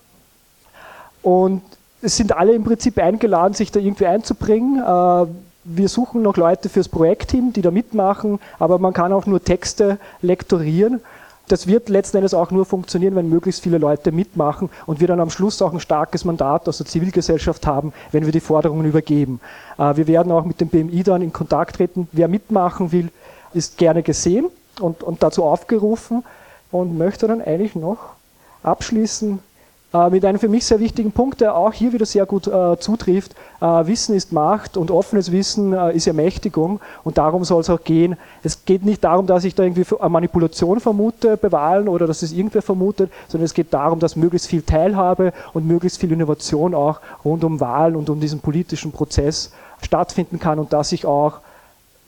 Und es sind alle im Prinzip eingeladen, sich da irgendwie einzubringen. Äh, wir suchen noch Leute fürs Projektteam, die da mitmachen, aber man kann auch nur Texte lektorieren das wird letzten Endes auch nur funktionieren, wenn möglichst viele Leute mitmachen und wir dann am Schluss auch ein starkes Mandat aus der Zivilgesellschaft haben, wenn wir die Forderungen übergeben. Äh, wir werden auch mit dem BMI dann in Kontakt treten. Wer mitmachen will, ist gerne gesehen und, und dazu aufgerufen und möchte dann eigentlich noch abschließen mit einem für mich sehr wichtigen Punkt, der auch hier wieder sehr gut äh, zutrifft. Äh, Wissen ist Macht und offenes Wissen äh, ist Ermächtigung und darum soll es auch gehen. Es geht nicht darum, dass ich da irgendwie eine Manipulation vermute bei Wahlen oder dass es irgendwer vermutet, sondern es geht darum, dass möglichst viel Teilhabe und möglichst viel Innovation auch rund um Wahlen und um diesen politischen Prozess stattfinden kann und dass sich auch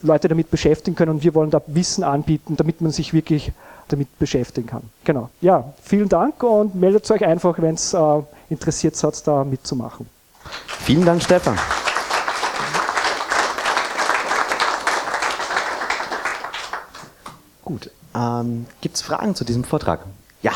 Leute damit beschäftigen können und wir wollen da Wissen anbieten, damit man sich wirklich damit beschäftigen kann. Genau. Ja, vielen Dank und meldet euch einfach, wenn es äh, interessiert seid, da mitzumachen. Vielen Dank, Stefan. Gut. Ähm, Gibt es Fragen zu diesem Vortrag? Ja.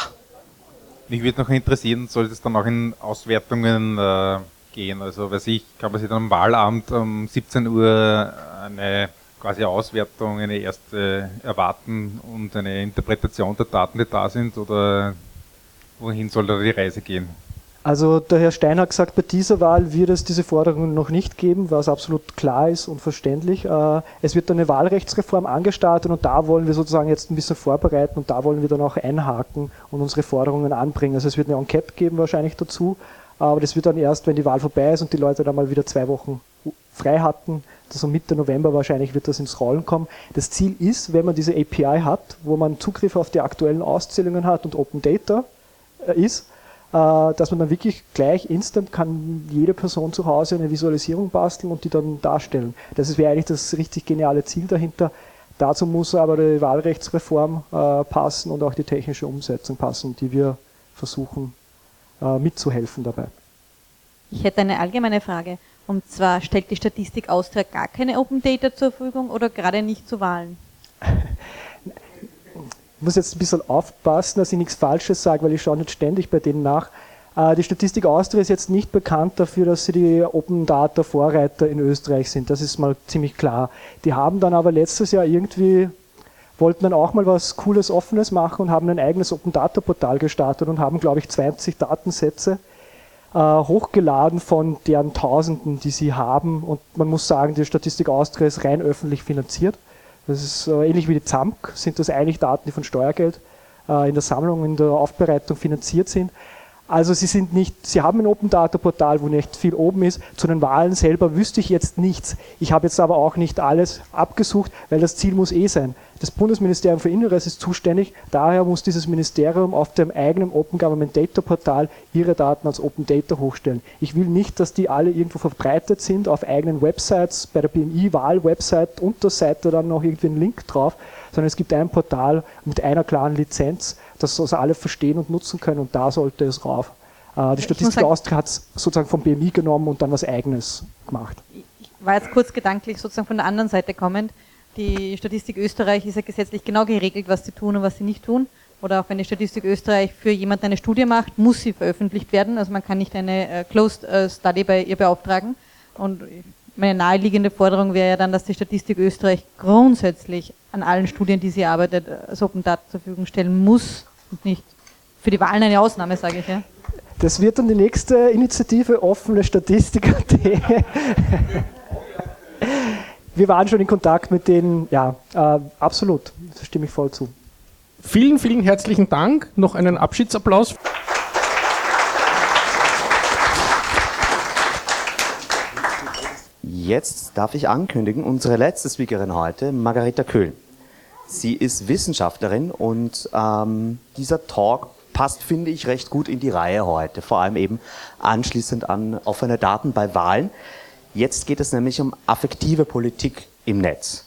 Mich würde noch interessieren, soll das dann auch in Auswertungen äh, gehen? Also, weiß ich, kann man sich dann am Wahlamt um 17 Uhr eine quasi Auswertung, eine erste erwarten und eine Interpretation der Daten, die da sind? Oder wohin soll da die Reise gehen? Also der Herr Stein hat gesagt, bei dieser Wahl wird es diese Forderungen noch nicht geben, was absolut klar ist und verständlich. Äh, es wird eine Wahlrechtsreform angestartet und da wollen wir sozusagen jetzt ein bisschen vorbereiten und da wollen wir dann auch einhaken und unsere Forderungen anbringen. Also es wird eine Enquete geben wahrscheinlich dazu, aber das wird dann erst, wenn die Wahl vorbei ist und die Leute dann mal wieder zwei Wochen frei hatten, also Mitte November wahrscheinlich wird das ins Rollen kommen. Das Ziel ist, wenn man diese API hat, wo man Zugriff auf die aktuellen Auszählungen hat und Open Data äh, ist, äh, dass man dann wirklich gleich instant kann jede Person zu Hause eine Visualisierung basteln und die dann darstellen. Das wäre eigentlich das richtig geniale Ziel dahinter. Dazu muss aber die Wahlrechtsreform äh, passen und auch die technische Umsetzung passen, die wir versuchen mitzuhelfen dabei. Ich hätte eine allgemeine Frage. Und zwar stellt die Statistik Austria gar keine Open Data zur Verfügung oder gerade nicht zu Wahlen? Ich muss jetzt ein bisschen aufpassen, dass ich nichts Falsches sage, weil ich schaue nicht ständig bei denen nach. Äh, die Statistik Austria ist jetzt nicht bekannt dafür, dass sie die Open Data Vorreiter in Österreich sind. Das ist mal ziemlich klar. Die haben dann aber letztes Jahr irgendwie, wollten dann auch mal was Cooles, Offenes machen und haben ein eigenes Open Data Portal gestartet und haben, glaube ich, 20 Datensätze äh, hochgeladen von deren Tausenden, die sie haben. Und man muss sagen, die Statistik Austria ist rein öffentlich finanziert. Das ist äh, ähnlich wie die ZAMK, sind das eigentlich Daten, die von Steuergeld äh, in der Sammlung, in der Aufbereitung finanziert sind. Also sie sind nicht, sie haben ein Open Data Portal, wo nicht viel oben ist. Zu den Wahlen selber wüsste ich jetzt nichts. Ich habe jetzt aber auch nicht alles abgesucht, weil das Ziel muss eh sein. Das Bundesministerium für Inneres ist zuständig, daher muss dieses Ministerium auf dem eigenen Open Government Data Portal ihre Daten als Open Data hochstellen. Ich will nicht, dass die alle irgendwo verbreitet sind auf eigenen Websites, bei der BMI-Wahl-Website, Unterseite dann noch irgendwie einen Link drauf, sondern es gibt ein Portal mit einer klaren Lizenz, das also alle verstehen und nutzen können und da sollte es rauf. Äh, die Statistik Austria hat es sozusagen vom BMI genommen und dann was Eigenes gemacht. Ich war jetzt kurz gedanklich sozusagen von der anderen Seite kommend. Die Statistik Österreich ist ja gesetzlich genau geregelt, was sie tun und was sie nicht tun. Oder auch wenn die Statistik Österreich für jemanden eine Studie macht, muss sie veröffentlicht werden. Also man kann nicht eine äh, Closed äh, Study bei ihr beauftragen. Und meine naheliegende Forderung wäre ja dann, dass die Statistik Österreich grundsätzlich an allen Studien, die sie arbeitet, als Open Data zur Verfügung stellen muss und nicht für die Wahlen eine Ausnahme, sage ich. Ja. Das wird dann die nächste Initiative offene Statistiker. Wir waren schon in Kontakt mit denen, ja, äh, absolut, da stimme ich voll zu. Vielen, vielen herzlichen Dank. Noch einen Abschiedsapplaus. Jetzt darf ich ankündigen, unsere letzte Speakerin heute, Margareta Köhl. Sie ist Wissenschaftlerin und ähm, dieser Talk passt, finde ich, recht gut in die Reihe heute, vor allem eben anschließend an offene Daten bei Wahlen. Jetzt geht es nämlich um affektive Politik im Netz.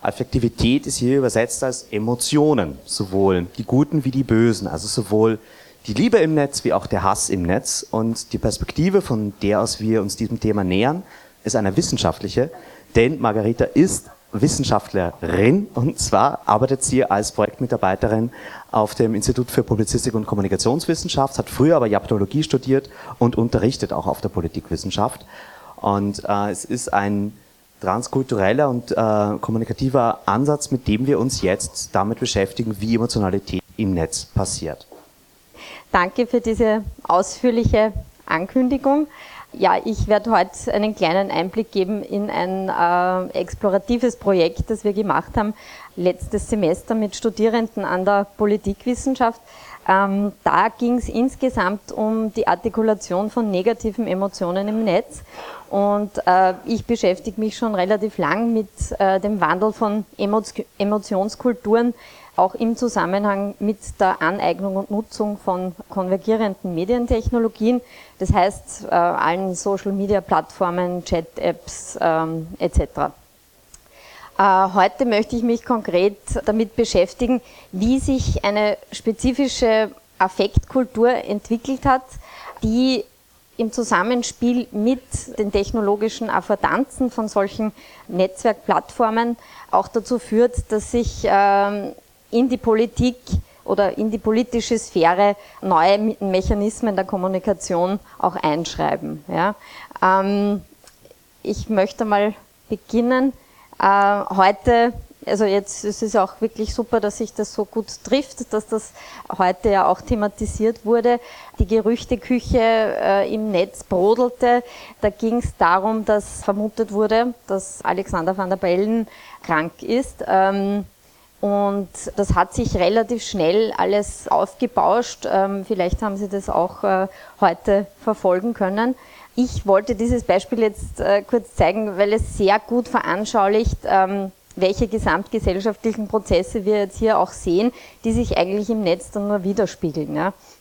Affektivität ist hier übersetzt als Emotionen, sowohl die guten wie die bösen, also sowohl die Liebe im Netz wie auch der Hass im Netz. Und die Perspektive, von der aus wir uns diesem Thema nähern, ist eine wissenschaftliche, denn Margarita ist Wissenschaftlerin und zwar arbeitet sie als Projektmitarbeiterin auf dem Institut für Publizistik und Kommunikationswissenschaft, hat früher aber Japtologie studiert und unterrichtet auch auf der Politikwissenschaft. Und äh, es ist ein transkultureller und äh, kommunikativer Ansatz, mit dem wir uns jetzt damit beschäftigen, wie Emotionalität im Netz passiert. Danke für diese ausführliche Ankündigung. Ja, ich werde heute einen kleinen Einblick geben in ein äh, exploratives Projekt, das wir gemacht haben letztes Semester mit Studierenden an der Politikwissenschaft. Ähm, da ging es insgesamt um die Artikulation von negativen Emotionen im Netz. Und äh, ich beschäftige mich schon relativ lang mit äh, dem Wandel von Emo Emotionskulturen auch im Zusammenhang mit der Aneignung und Nutzung von konvergierenden Medientechnologien, das heißt äh, allen Social-Media-Plattformen, Chat-Apps ähm, etc. Äh, heute möchte ich mich konkret damit beschäftigen, wie sich eine spezifische Affektkultur entwickelt hat, die im Zusammenspiel mit den technologischen Affordanzen von solchen Netzwerkplattformen auch dazu führt, dass sich ähm, in die Politik oder in die politische Sphäre neue Mechanismen der Kommunikation auch einschreiben. Ja. Ähm, ich möchte mal beginnen. Äh, heute Also jetzt ist es auch wirklich super, dass sich das so gut trifft, dass das heute ja auch thematisiert wurde. Die Gerüchteküche äh, im Netz brodelte. Da ging es darum, dass vermutet wurde, dass Alexander van der Bellen krank ist. Ähm, und das hat sich relativ schnell alles aufgebauscht. Ähm, vielleicht haben Sie das auch äh, heute verfolgen können. Ich wollte dieses Beispiel jetzt äh, kurz zeigen, weil es sehr gut veranschaulicht, ähm, welche gesamtgesellschaftlichen Prozesse wir jetzt hier auch sehen, die sich eigentlich im Netz dann nur widerspiegeln.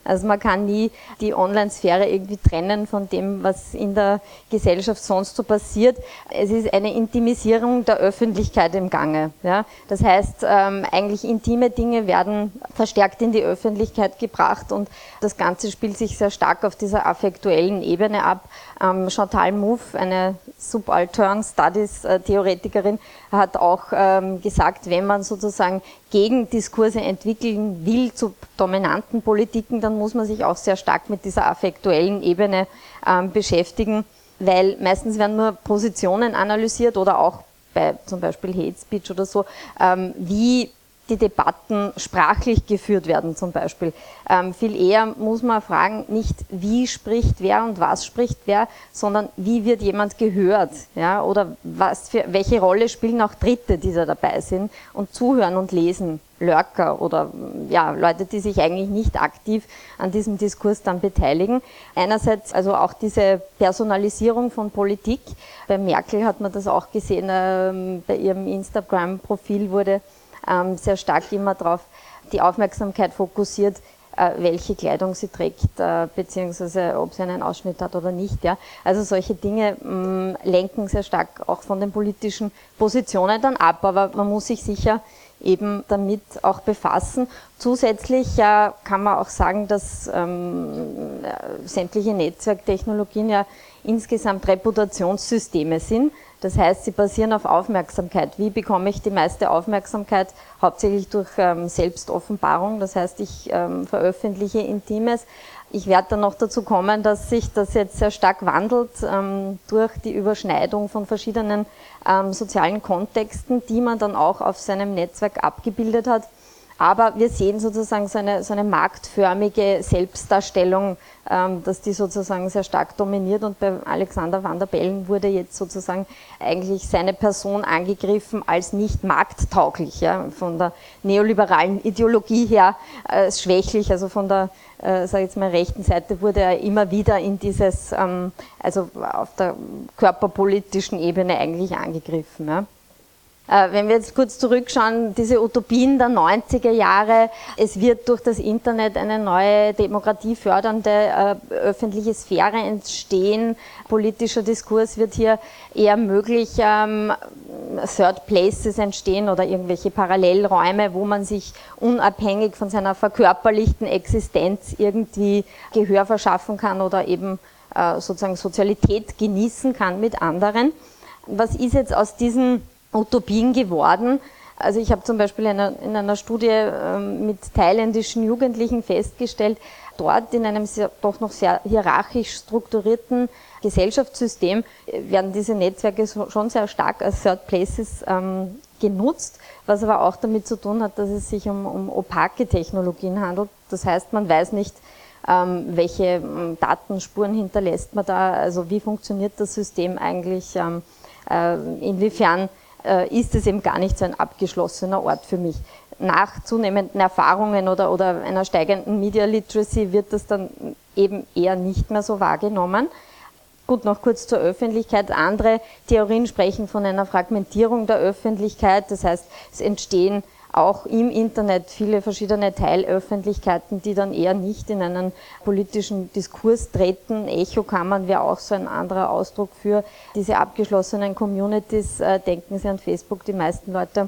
Also man kann nie die Online-Sphäre irgendwie trennen von dem, was in der Gesellschaft sonst so passiert. Es ist eine Intimisierung der Öffentlichkeit im Gange. Ja. Das heißt, ähm, eigentlich intime Dinge werden verstärkt in die Öffentlichkeit gebracht und das Ganze spielt sich sehr stark auf dieser affektuellen Ebene ab. Ähm, Chantal Mouffe, eine Subaltern Studies äh, Theoretikerin, hat auch ähm, gesagt, wenn man sozusagen Gegendiskurse entwickeln will zu dominanten Politiken, dann muss man sich auch sehr stark mit dieser affektuellen Ebene ähm, beschäftigen, weil meistens werden nur Positionen analysiert oder auch bei zum Beispiel Hate Speech oder so, ähm, wie die Debatten sprachlich geführt werden zum Beispiel. Ähm, viel eher muss man fragen, nicht wie spricht wer und was spricht wer, sondern wie wird jemand gehört, ja, oder was für, welche Rolle spielen auch Dritte, die da dabei sind und zuhören und lesen, Lurker oder ja, Leute, die sich eigentlich nicht aktiv an diesem Diskurs dann beteiligen. Einerseits also auch diese Personalisierung von Politik. Bei Merkel hat man das auch gesehen, ähm, bei ihrem Instagram-Profil wurde ähm, sehr stark immer darauf die Aufmerksamkeit fokussiert, äh, welche Kleidung sie trägt, äh, beziehungsweise ob sie einen Ausschnitt hat oder nicht. Ja. Also solche Dinge mh, mm, lenken sehr stark auch von den politischen Positionen dann ab, aber man muss sich sicher eben damit auch befassen. Zusätzlich äh, kann man auch sagen, dass ähm, äh, sämtliche Netzwerktechnologien ja insgesamt Reputationssysteme sind. Das heißt, sie basieren auf Aufmerksamkeit. Wie bekomme ich die meiste Aufmerksamkeit? Hauptsächlich durch ähm, Selbstoffenbarung. Das heißt, ich ähm, veröffentliche Intimes. Ich werde dann noch dazu kommen, dass sich das jetzt sehr stark wandelt ähm, durch die Überschneidung von verschiedenen ähm, sozialen Kontexten, die man dann auch auf seinem Netzwerk abgebildet hat. Aber wir sehen sozusagen so eine, so eine marktförmige Selbstdarstellung, ähm, dass die sozusagen sehr stark dominiert. Und bei Alexander van der Bellen wurde jetzt sozusagen eigentlich seine Person angegriffen als nicht markttauglich, ja, von der neoliberalen Ideologie her äh, schwächlich, also von der, äh, sag ich jetzt mal, rechten Seite wurde er immer wieder in dieses, ähm, also auf der körperpolitischen Ebene eigentlich angegriffen. Ja. Äh, wenn wir jetzt kurz zurückschauen, diese Utopien der 90er Jahre, es wird durch das Internet eine neue demokratiefördernde äh, öffentliche Sphäre entstehen, politischer Diskurs wird hier eher möglich, ähm, Third Places entstehen oder irgendwelche Parallelräume, wo man sich unabhängig von seiner verkörperlichten Existenz irgendwie Gehör verschaffen kann oder eben äh, sozusagen Sozialität genießen kann mit anderen. Was ist jetzt aus diesen Utopien geworden. Also ich habe zum Beispiel in einer, in einer Studie ähm, mit thailändischen Jugendlichen festgestellt, dort in einem sehr, doch noch sehr hierarchisch strukturierten Gesellschaftssystem äh, werden diese Netzwerke schon sehr stark als Third Places ähm, genutzt, was aber auch damit zu tun hat, dass es sich um, um opake Technologien handelt. Das heißt, man weiß nicht, ähm, welche Datenspuren hinterlässt man da, also wie funktioniert das System eigentlich, äh, inwiefern ist es eben gar nicht so ein abgeschlossener Ort für mich. Nach zunehmenden Erfahrungen oder, oder einer steigenden Media Literacy wird das dann eben eher nicht mehr so wahrgenommen. Gut, noch kurz zur Öffentlichkeit. Andere Theorien sprechen von einer Fragmentierung der Öffentlichkeit. Das heißt, es entstehen auch im Internet viele verschiedene Teilöffentlichkeiten, die dann eher nicht in einen politischen Diskurs treten. Echokammern wäre auch so ein anderer Ausdruck für diese abgeschlossenen Communities. Äh, denken Sie an Facebook, die meisten Leute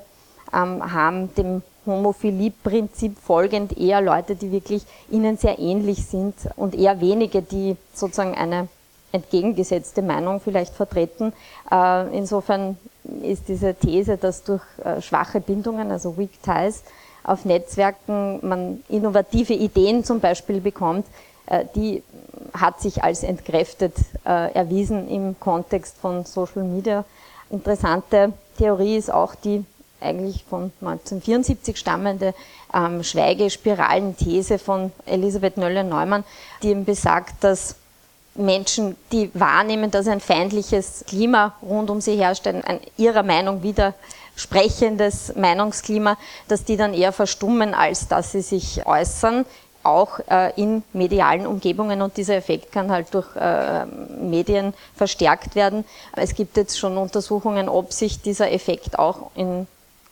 ähm, haben dem Homophilie-Prinzip folgend eher Leute, die wirklich ihnen sehr ähnlich sind und eher wenige, die sozusagen eine entgegengesetzte Meinung vielleicht vertreten. Äh, insofern ist diese These, dass durch äh, schwache Bindungen, also Weak Ties, auf Netzwerken man innovative Ideen zum Beispiel bekommt, äh, die hat sich als entkräftet erwiesen im Kontext von Social Media. Interessante Theorie ist auch die eigentlich von 1974 stammende ähm, Schweigespiralen-These von Elisabeth Nöller-Neumann, die eben besagt, dass Menschen, die wahrnehmen, dass ein feindliches Klima rund um sie herrscht, ein, ein ihrer Meinung widersprechendes Meinungsklima, dass die dann eher verstummen, als dass sie sich äußern, auch äh, in medialen Umgebungen und dieser Effekt kann halt durch äh, Medien verstärkt werden. Es gibt jetzt schon Untersuchungen, ob sich dieser Effekt auch in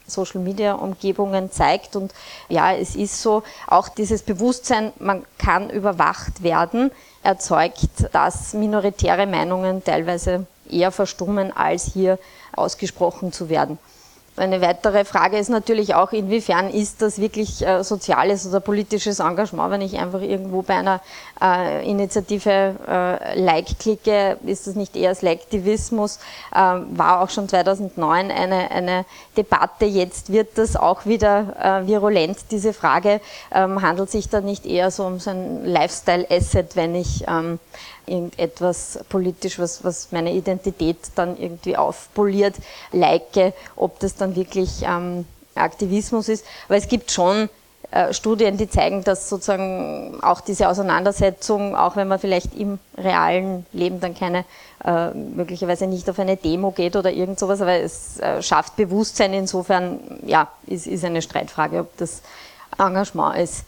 Social Media Umgebungen zeigt. Und ja, es ist so, auch dieses Bewusstsein, man kann überwacht werden, erzeugt, dass minoritäre Meinungen teilweise eher verstummen, als hier ausgesprochen zu werden. Eine weitere Frage ist natürlich auch, inwiefern ist das wirklich äh, soziales oder politisches Engagement, wenn ich einfach irgendwo bei einer äh, Initiative äh, Like klicke, ist das nicht eher Slacktivismus? Ähm, war auch schon 2009 eine, eine Debatte, jetzt wird das auch wieder äh, virulent, diese Frage, ähm, handelt sich da nicht eher so um so ein Lifestyle-Asset, wenn ich ähm, irgendetwas politisch, was, was meine Identität dann irgendwie aufpoliert, like, ob das dann wirklich ähm, Aktivismus ist. Aber es gibt schon äh, Studien, die zeigen, dass sozusagen auch diese Auseinandersetzung, auch wenn man vielleicht im realen Leben dann keine, äh, möglicherweise nicht auf eine Demo geht oder irgend sowas, aber es äh, schafft Bewusstsein. Insofern, ja, ist, ist eine Streitfrage, ob das Engagement ist.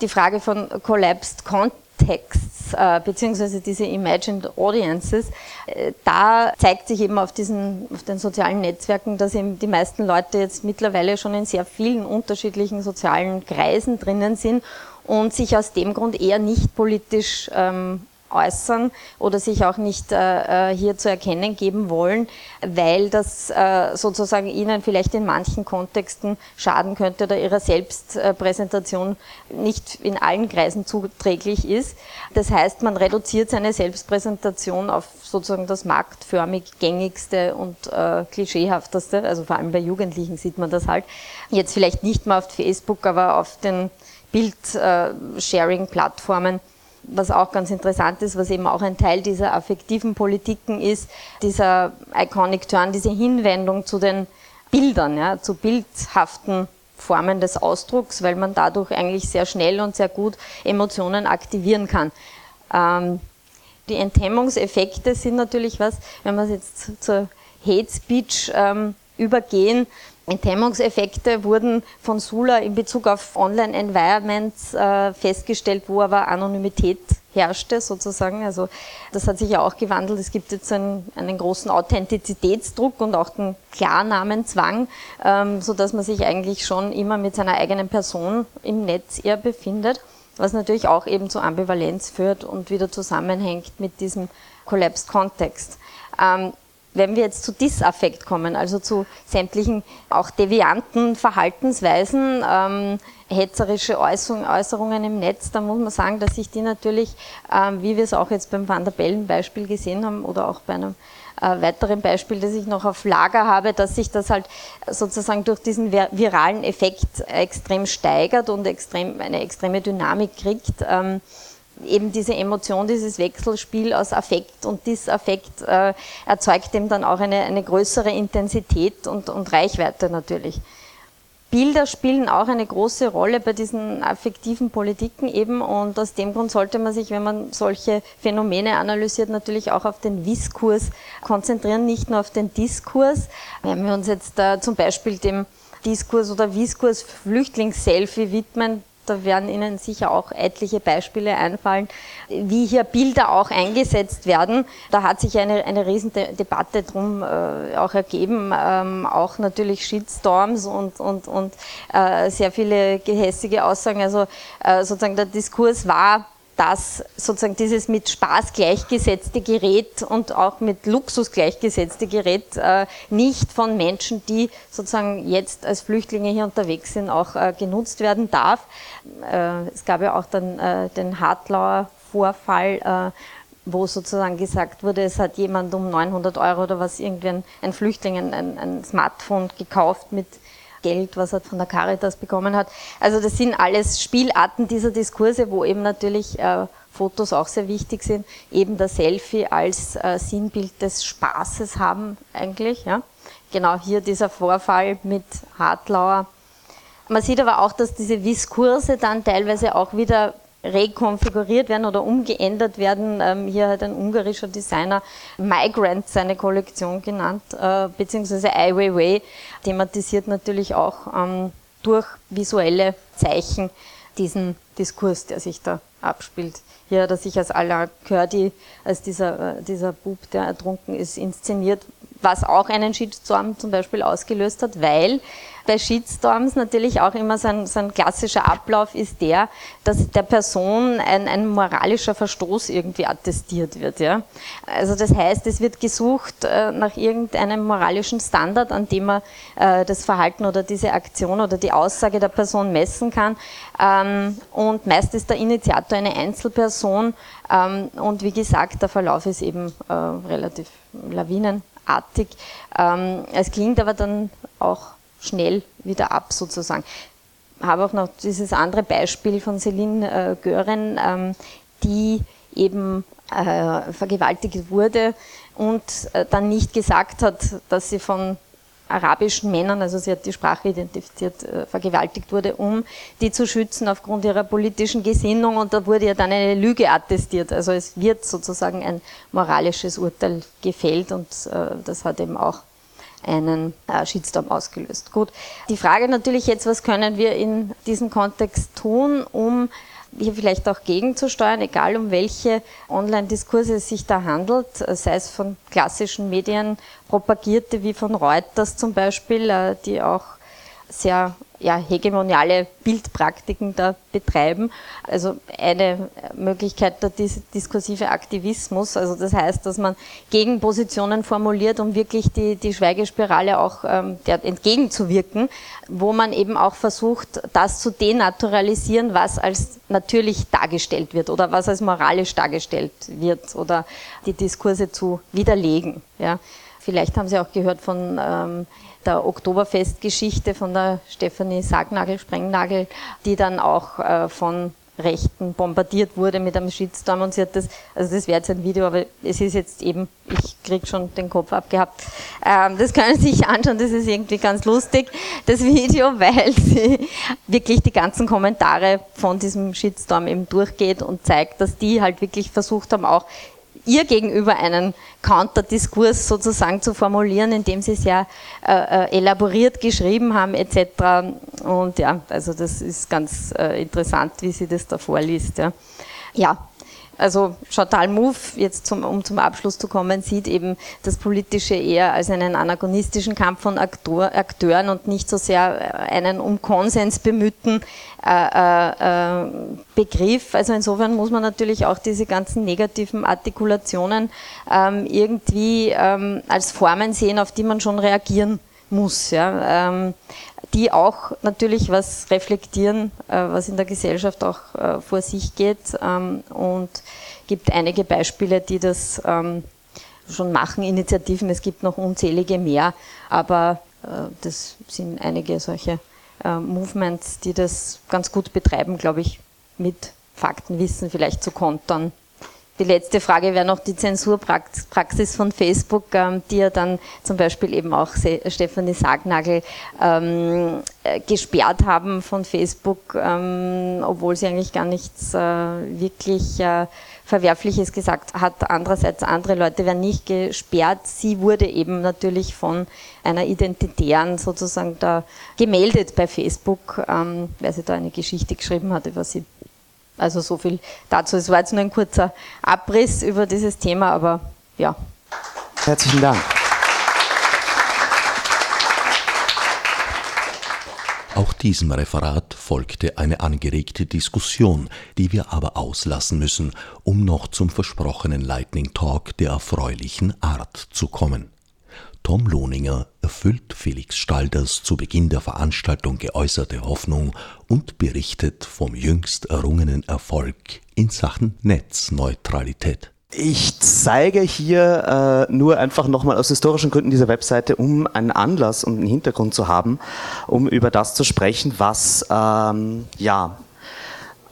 Die Frage von Collapsed Content Texts äh, beziehungsweise diese Imagined Audiences, äh, da zeigt sich eben auf diesen, auf den sozialen Netzwerken, dass eben die meisten Leute jetzt mittlerweile schon in sehr vielen unterschiedlichen sozialen Kreisen drinnen sind und sich aus dem Grund eher nicht politisch ähm, äußern oder sich auch nicht äh, äh, hier zu erkennen geben wollen, weil das äh, sozusagen ihnen vielleicht in manchen Kontexten schaden könnte oder ihrer Selbstpräsentation nicht in allen Kreisen zuträglich ist. Das heißt, man reduziert seine Selbstpräsentation auf sozusagen das marktförmig gängigste und äh, klischeehafteste, also vor allem bei Jugendlichen sieht man das halt. Jetzt vielleicht nicht mehr auf Facebook, aber auf den Bild-Sharing-Plattformen was auch ganz interessant ist, was eben auch ein Teil dieser affektiven Politiken ist, dieser Iconic Turn, diese Hinwendung zu den Bildern, ja, zu bildhaften Formen des Ausdrucks, weil man dadurch eigentlich sehr schnell und sehr gut Emotionen aktivieren kann. Ähm, die Enthemmungseffekte sind natürlich was, wenn man jetzt zur Hate Speech ähm, übergehen, Enthemmungseffekte wurden von Sula in Bezug auf Online-Environments äh, festgestellt, wo aber Anonymität herrschte sozusagen. Also das hat sich ja auch gewandelt. Es gibt jetzt einen, einen großen Authentizitätsdruck und auch den Klarnamenzwang, ähm, so dass man sich eigentlich schon immer mit seiner eigenen Person im Netz eher befindet, was natürlich auch eben zu Ambivalenz führt und wieder zusammenhängt mit diesem Collapsed Kontext. Ähm, wenn wir jetzt zu Disaffekt kommen, also zu sämtlichen auch devianten Verhaltensweisen, ähm, hetzerische Äußerungen im Netz, dann muss man sagen, dass sich die natürlich, ähm, wie wir es auch jetzt beim Van der Bellen Beispiel gesehen haben oder auch bei einem äh, weiteren Beispiel, das ich noch auf Lager habe, dass sich das halt sozusagen durch diesen viralen Effekt extrem steigert und extrem, eine extreme Dynamik kriegt. Ähm, eben diese Emotion, dieses Wechselspiel aus Affekt und Disaffekt äh, erzeugt eben dann auch eine, eine größere Intensität und, und Reichweite natürlich. Bilder spielen auch eine große Rolle bei diesen affektiven Politiken eben und aus dem Grund sollte man sich, wenn man solche Phänomene analysiert, natürlich auch auf den Diskurs konzentrieren, nicht nur auf den Diskurs. Wenn wir uns jetzt äh, zum Beispiel dem Diskurs oder Diskurs Flüchtlingsselfie widmen, da werden Ihnen sicher auch etliche Beispiele einfallen, wie hier Bilder auch eingesetzt werden. Da hat sich eine, eine riesen Debatte drum äh, auch ergeben, ähm, auch natürlich Shitstorms und, und, und äh, sehr viele gehässige Aussagen. Also äh, sozusagen der Diskurs war dass sozusagen dieses mit Spaß gleichgesetzte Gerät und auch mit Luxus gleichgesetzte Gerät äh, nicht von Menschen, die sozusagen jetzt als Flüchtlinge hier unterwegs sind, auch äh, genutzt werden darf. Äh, es gab ja auch dann den Hartlauer Vorfall, wo sozusagen gesagt wurde, es hat jemand um 900 Euro oder was irgendwann ein Flüchtling ein, ein Smartphone gekauft mit Geld, was er von der Caritas bekommen hat. Also das sind alles Spielarten dieser Diskurse, wo eben natürlich äh, Fotos auch sehr wichtig sind, eben der Selfie als äh, Sinnbild des Spaßes haben eigentlich, ja, genau hier dieser Vorfall mit Hartlauer. Man sieht aber auch, dass diese Diskurse dann teilweise auch wieder rekonfiguriert werden oder umgeändert werden. Ähm, hier hat ein ungarischer Designer Migrant seine Kollektion genannt, äh, beziehungsweise Ai Weiwei thematisiert natürlich auch ähm, durch visuelle Zeichen diesen Diskurs, der sich da abspielt. Hier hat er sich als Alain Curdy, als dieser, äh, dieser Bub, der ertrunken ist, inszeniert, was auch einen Shitstorm zum Beispiel ausgelöst hat, weil bei Shitstorms natürlich auch immer so ein, klassischer Ablauf ist der, dass der Person ein, ein moralischer Verstoß irgendwie attestiert wird. Ja? Also das heißt, es wird gesucht äh, nach irgendeinem moralischen Standard, an dem man äh, das Verhalten oder diese Aktion oder die Aussage der Person messen kann. Ähm, und meist ist der Initiator eine Einzelperson. Ähm, und wie gesagt, der Verlauf ist eben äh, relativ lawinenartig. Ähm, es klingt aber dann auch schnell wieder ab sozusagen. Habe auch noch dieses andere Beispiel von Celine äh, Gören, ähm, die eben äh, vergewaltigt wurde und äh, dann nicht gesagt hat, dass sie von arabischen Männern, also sie hat die Sprache identifiziert, äh, vergewaltigt wurde, um die zu schützen aufgrund ihrer politischen Gesinnung und da wurde ja dann eine Lüge attestiert. Also es wird sozusagen ein moralisches Urteil gefällt und äh, das hat eben auch einen äh, Shitstorm ausgelöst. Gut, die Frage natürlich jetzt, was können wir in diesem Kontext tun, um hier vielleicht auch gegenzusteuern, egal um welche Online-Diskurse es sich da handelt, sei es von klassischen Medien propagierte wie von Reuters zum Beispiel, äh, die auch sehr ja, hegemoniale Bildpraktiken da betreiben. Also eine Möglichkeit der dis diskursive Aktivismus, also das heißt, dass man Gegenpositionen formuliert, um wirklich die, die Schweigespirale auch ähm, der entgegenzuwirken, wo man eben auch versucht, das zu denaturalisieren, was als natürlich dargestellt wird oder was als moralisch dargestellt wird oder die Diskurse zu widerlegen. Ja. Vielleicht haben Sie auch gehört von ähm, der Oktoberfestgeschichte von der Stefanie Sagnagel, Sprengnagel, die dann auch äh, von Rechten bombardiert wurde mit einem Shitstorm und sie hat das, also das wäre jetzt ein Video, aber es ist jetzt eben, ich krieg schon den Kopf abgehabt. Ähm, das können Sie sich anschauen, das ist irgendwie ganz lustig, das Video, weil sie wirklich die ganzen Kommentare von diesem Shitstorm eben durchgeht und zeigt, dass die halt wirklich versucht haben, auch ihr gegenüber einen Counterdiskurs sozusagen zu formulieren, indem sie sehr äh, äh, elaboriert geschrieben haben etc. Und ja, also das ist ganz äh, interessant, wie sie das da vorliest. Ja. ja, also Chantal Mouffe, jetzt zum, um zum Abschluss zu kommen, sieht eben das Politische eher als einen anagonistischen Kampf von Aktor, Akteuren und nicht so sehr äh, einen um Konsens bemühten äh, äh, Begriff. Also insofern muss man natürlich auch diese ganzen negativen Artikulationen ähm, irgendwie ähm, als Formen sehen, auf die man schon reagieren muss. Ja. Ähm, die auch natürlich was reflektieren, äh, was in der Gesellschaft auch äh, vor sich geht ähm, und gibt einige Beispiele, die das ähm, schon machen, Initiativen. Es gibt noch unzählige mehr, aber äh, das sind einige solche Movements, die das ganz gut betreiben, glaube ich, mit Faktenwissen vielleicht zu kontern. Die letzte Frage wäre noch die Zensurpraxis von Facebook, ähm, die ja dann zum Beispiel eben auch Stefanie Sagnagel ähm, äh, gesperrt haben von Facebook, ähm, obwohl sie eigentlich gar nichts äh, wirklich äh, Verwerfliches gesagt hat. Andererseits, andere Leute werden nicht gesperrt. Sie wurde eben natürlich von einer Identitären sozusagen da gemeldet bei Facebook, ähm, weil sie da eine Geschichte geschrieben hat über sie. Also so viel dazu. Es war jetzt nur ein kurzer Abriss über dieses Thema, aber ja. Herzlichen Dank. Auch diesem Referat folgte eine angeregte Diskussion, die wir aber auslassen müssen, um noch zum versprochenen Lightning Talk der erfreulichen Art zu kommen. Tom Lohninger erfüllt Felix Stalders zu Beginn der Veranstaltung geäußerte Hoffnung und berichtet vom jüngst errungenen Erfolg in Sachen Netzneutralität. Ich zeige hier äh, nur einfach nochmal aus historischen Gründen diese Webseite, um einen Anlass und einen Hintergrund zu haben, um über das zu sprechen, was ähm, ja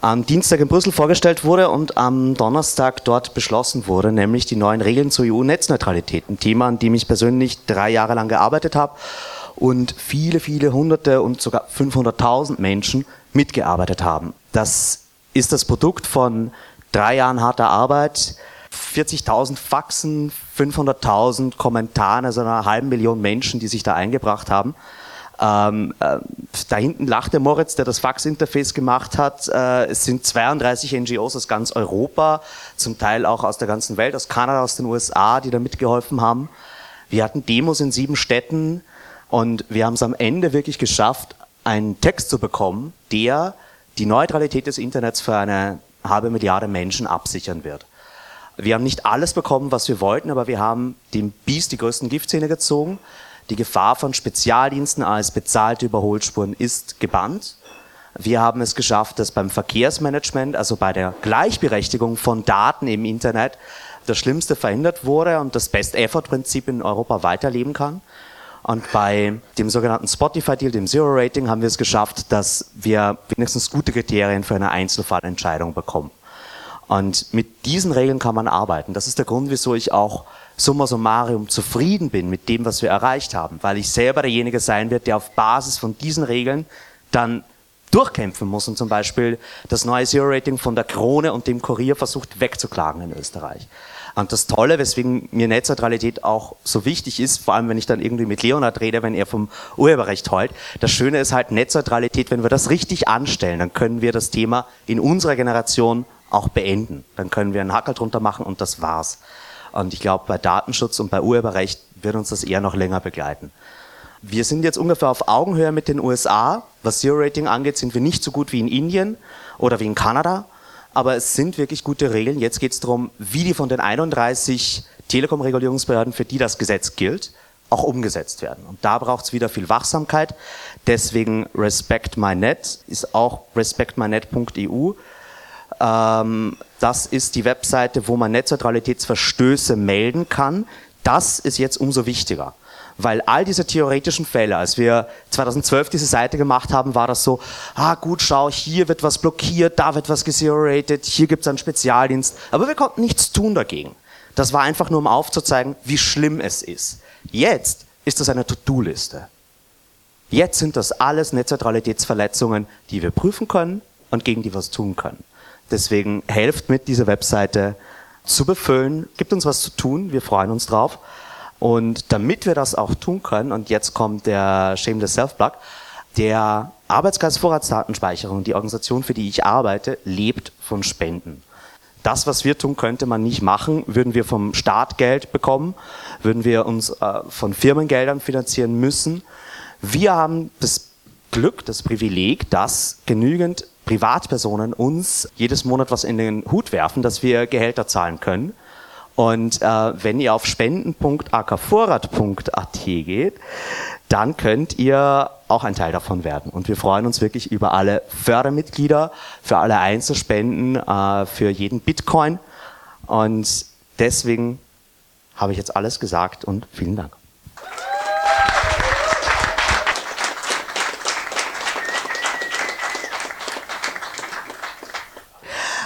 am Dienstag in Brüssel vorgestellt wurde und am Donnerstag dort beschlossen wurde, nämlich die neuen Regeln zur EU-Netzneutralität. Ein Thema, an dem ich persönlich drei Jahre lang gearbeitet habe und viele, viele Hunderte und sogar 500.000 Menschen mitgearbeitet haben. Das ist das Produkt von drei Jahren harter Arbeit, 40.000 Faxen, 500.000 Kommentaren, also einer halben Million Menschen, die sich da eingebracht haben. Ähm, äh, da hinten lacht der Moritz, der das Fax-Interface gemacht hat. Äh, es sind 32 NGOs aus ganz Europa, zum Teil auch aus der ganzen Welt, aus Kanada, aus den USA, die da mitgeholfen haben. Wir hatten Demos in sieben Städten und wir haben es am Ende wirklich geschafft, einen Text zu bekommen, der die Neutralität des Internets für eine halbe Milliarde Menschen absichern wird. Wir haben nicht alles bekommen, was wir wollten, aber wir haben dem Biest die größten Giftzähne gezogen. Die Gefahr von Spezialdiensten als bezahlte Überholspuren ist gebannt. Wir haben es geschafft, dass beim Verkehrsmanagement, also bei der Gleichberechtigung von Daten im Internet, das Schlimmste verhindert wurde und das Best-Effort-Prinzip in Europa weiterleben kann. Und bei dem sogenannten Spotify-Deal, dem Zero-Rating, haben wir es geschafft, dass wir wenigstens gute Kriterien für eine Einzelfallentscheidung bekommen. Und mit diesen Regeln kann man arbeiten. Das ist der Grund, wieso ich auch summa summarum zufrieden bin mit dem, was wir erreicht haben, weil ich selber derjenige sein wird, der auf Basis von diesen Regeln dann durchkämpfen muss und zum Beispiel das neue Zero-Rating von der Krone und dem Kurier versucht wegzuklagen in Österreich. Und das Tolle, weswegen mir Netzneutralität auch so wichtig ist, vor allem wenn ich dann irgendwie mit Leonard rede, wenn er vom Urheberrecht heult, das Schöne ist halt Netzneutralität, wenn wir das richtig anstellen, dann können wir das Thema in unserer Generation auch beenden. Dann können wir einen Hackel drunter machen und das war's. Und ich glaube, bei Datenschutz und bei Urheberrecht wird uns das eher noch länger begleiten. Wir sind jetzt ungefähr auf Augenhöhe mit den USA. Was Zero Rating angeht, sind wir nicht so gut wie in Indien oder wie in Kanada aber es sind wirklich gute Regeln. Jetzt geht es darum, wie die von den 31 Telekom-Regulierungsbehörden, für die das Gesetz gilt, auch umgesetzt werden. Und da braucht es wieder viel Wachsamkeit. Deswegen Respect My Net ist auch respectmynet.eu. Ähm, das ist die Webseite, wo man Netzneutralitätsverstöße melden kann. Das ist jetzt umso wichtiger weil all diese theoretischen Fälle, als wir 2012 diese Seite gemacht haben, war das so, ah gut, schau, hier wird was blockiert, da wird was gesero-rated, hier gibt es einen Spezialdienst, aber wir konnten nichts tun dagegen. Das war einfach nur, um aufzuzeigen, wie schlimm es ist. Jetzt ist das eine To-Do-Liste. Jetzt sind das alles Netzneutralitätsverletzungen, die wir prüfen können und gegen die wir was tun können. Deswegen helft mit, diese Webseite zu befüllen, gibt uns was zu tun, wir freuen uns drauf. Und damit wir das auch tun können, und jetzt kommt der Shameless Self-Plug, der Arbeitskreis Vorratsdatenspeicherung, die Organisation, für die ich arbeite, lebt von Spenden. Das, was wir tun, könnte man nicht machen. Würden wir vom Staat Geld bekommen, würden wir uns äh, von Firmengeldern finanzieren müssen. Wir haben das Glück, das Privileg, dass genügend Privatpersonen uns jedes Monat was in den Hut werfen, dass wir Gehälter zahlen können. Und äh, wenn ihr auf spenden.akvorrat.at geht, dann könnt ihr auch ein Teil davon werden. Und wir freuen uns wirklich über alle Fördermitglieder, für alle Einzelspenden, äh, für jeden Bitcoin. Und deswegen habe ich jetzt alles gesagt und vielen Dank.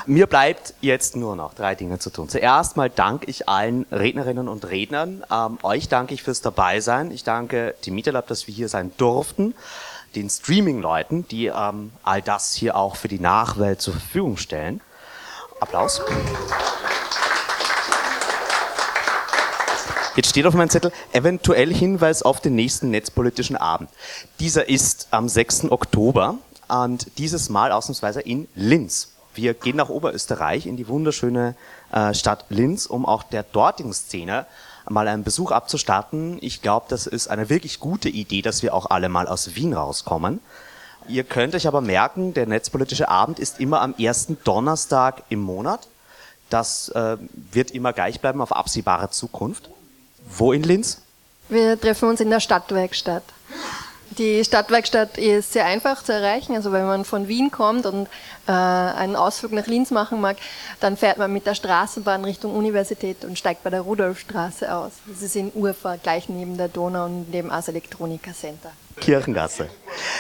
Mir bleibt jetzt nur noch drei Dinge zu tun. Zuerst mal danke ich allen Rednerinnen und Rednern. Ähm, euch danke ich fürs Dabeisein. Ich danke dem Meetup, dass wir hier sein durften. Den Streaming-Leuten, die ähm, all das hier auch für die Nachwelt zur Verfügung stellen. Applaus. Jetzt steht auf meinem Zettel eventuell Hinweis auf den nächsten netzpolitischen Abend. Dieser ist am 6. Oktober und dieses Mal ausnahmsweise in Linz. Wir gehen nach Oberösterreich in die wunderschöne äh, Stadt Linz, um auch der dortigen Szene mal einen Besuch abzustatten. Ich glaube, das ist eine wirklich gute Idee, dass wir auch alle mal aus Wien rauskommen. Ihr könnt euch aber merken, der netzpolitische Abend ist immer am ersten Donnerstag im Monat. Das äh, wird immer gleich bleiben auf absehbare Zukunft. Wo in Linz? Wir treffen uns in der Stadtwerkstatt. Die Stadtwerkstatt ist sehr einfach zu erreichen. Also wenn man von Wien kommt und äh, einen Ausflug nach Linz machen mag, dann fährt man mit der Straßenbahn Richtung Universität und steigt bei der Rudolfstraße aus. Das ist in Urfa, gleich neben der Donau und neben Ars Electronica Center. Kirchengasse.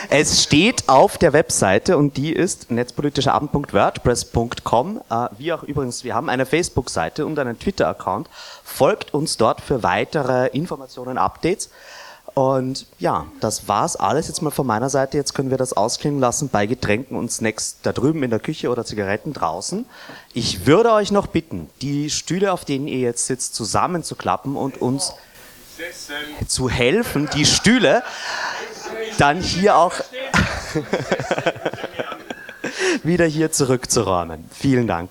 Es steht auf der Webseite und die ist netzpolitischerabend.wordpress.com. Äh, wie auch übrigens, wir haben eine Facebook-Seite und einen Twitter-Account. Folgt uns dort für weitere Informationen, Updates. Und ja, das war's alles jetzt mal von meiner Seite. Jetzt können wir das ausklingen lassen bei Getränken und Snacks da drüben in der Küche oder Zigaretten draußen. Ich würde euch noch bitten, die Stühle, auf denen ihr jetzt sitzt, zusammenzuklappen und uns zu helfen, die Stühle dann hier auch wieder hier zurückzuräumen. Vielen Dank.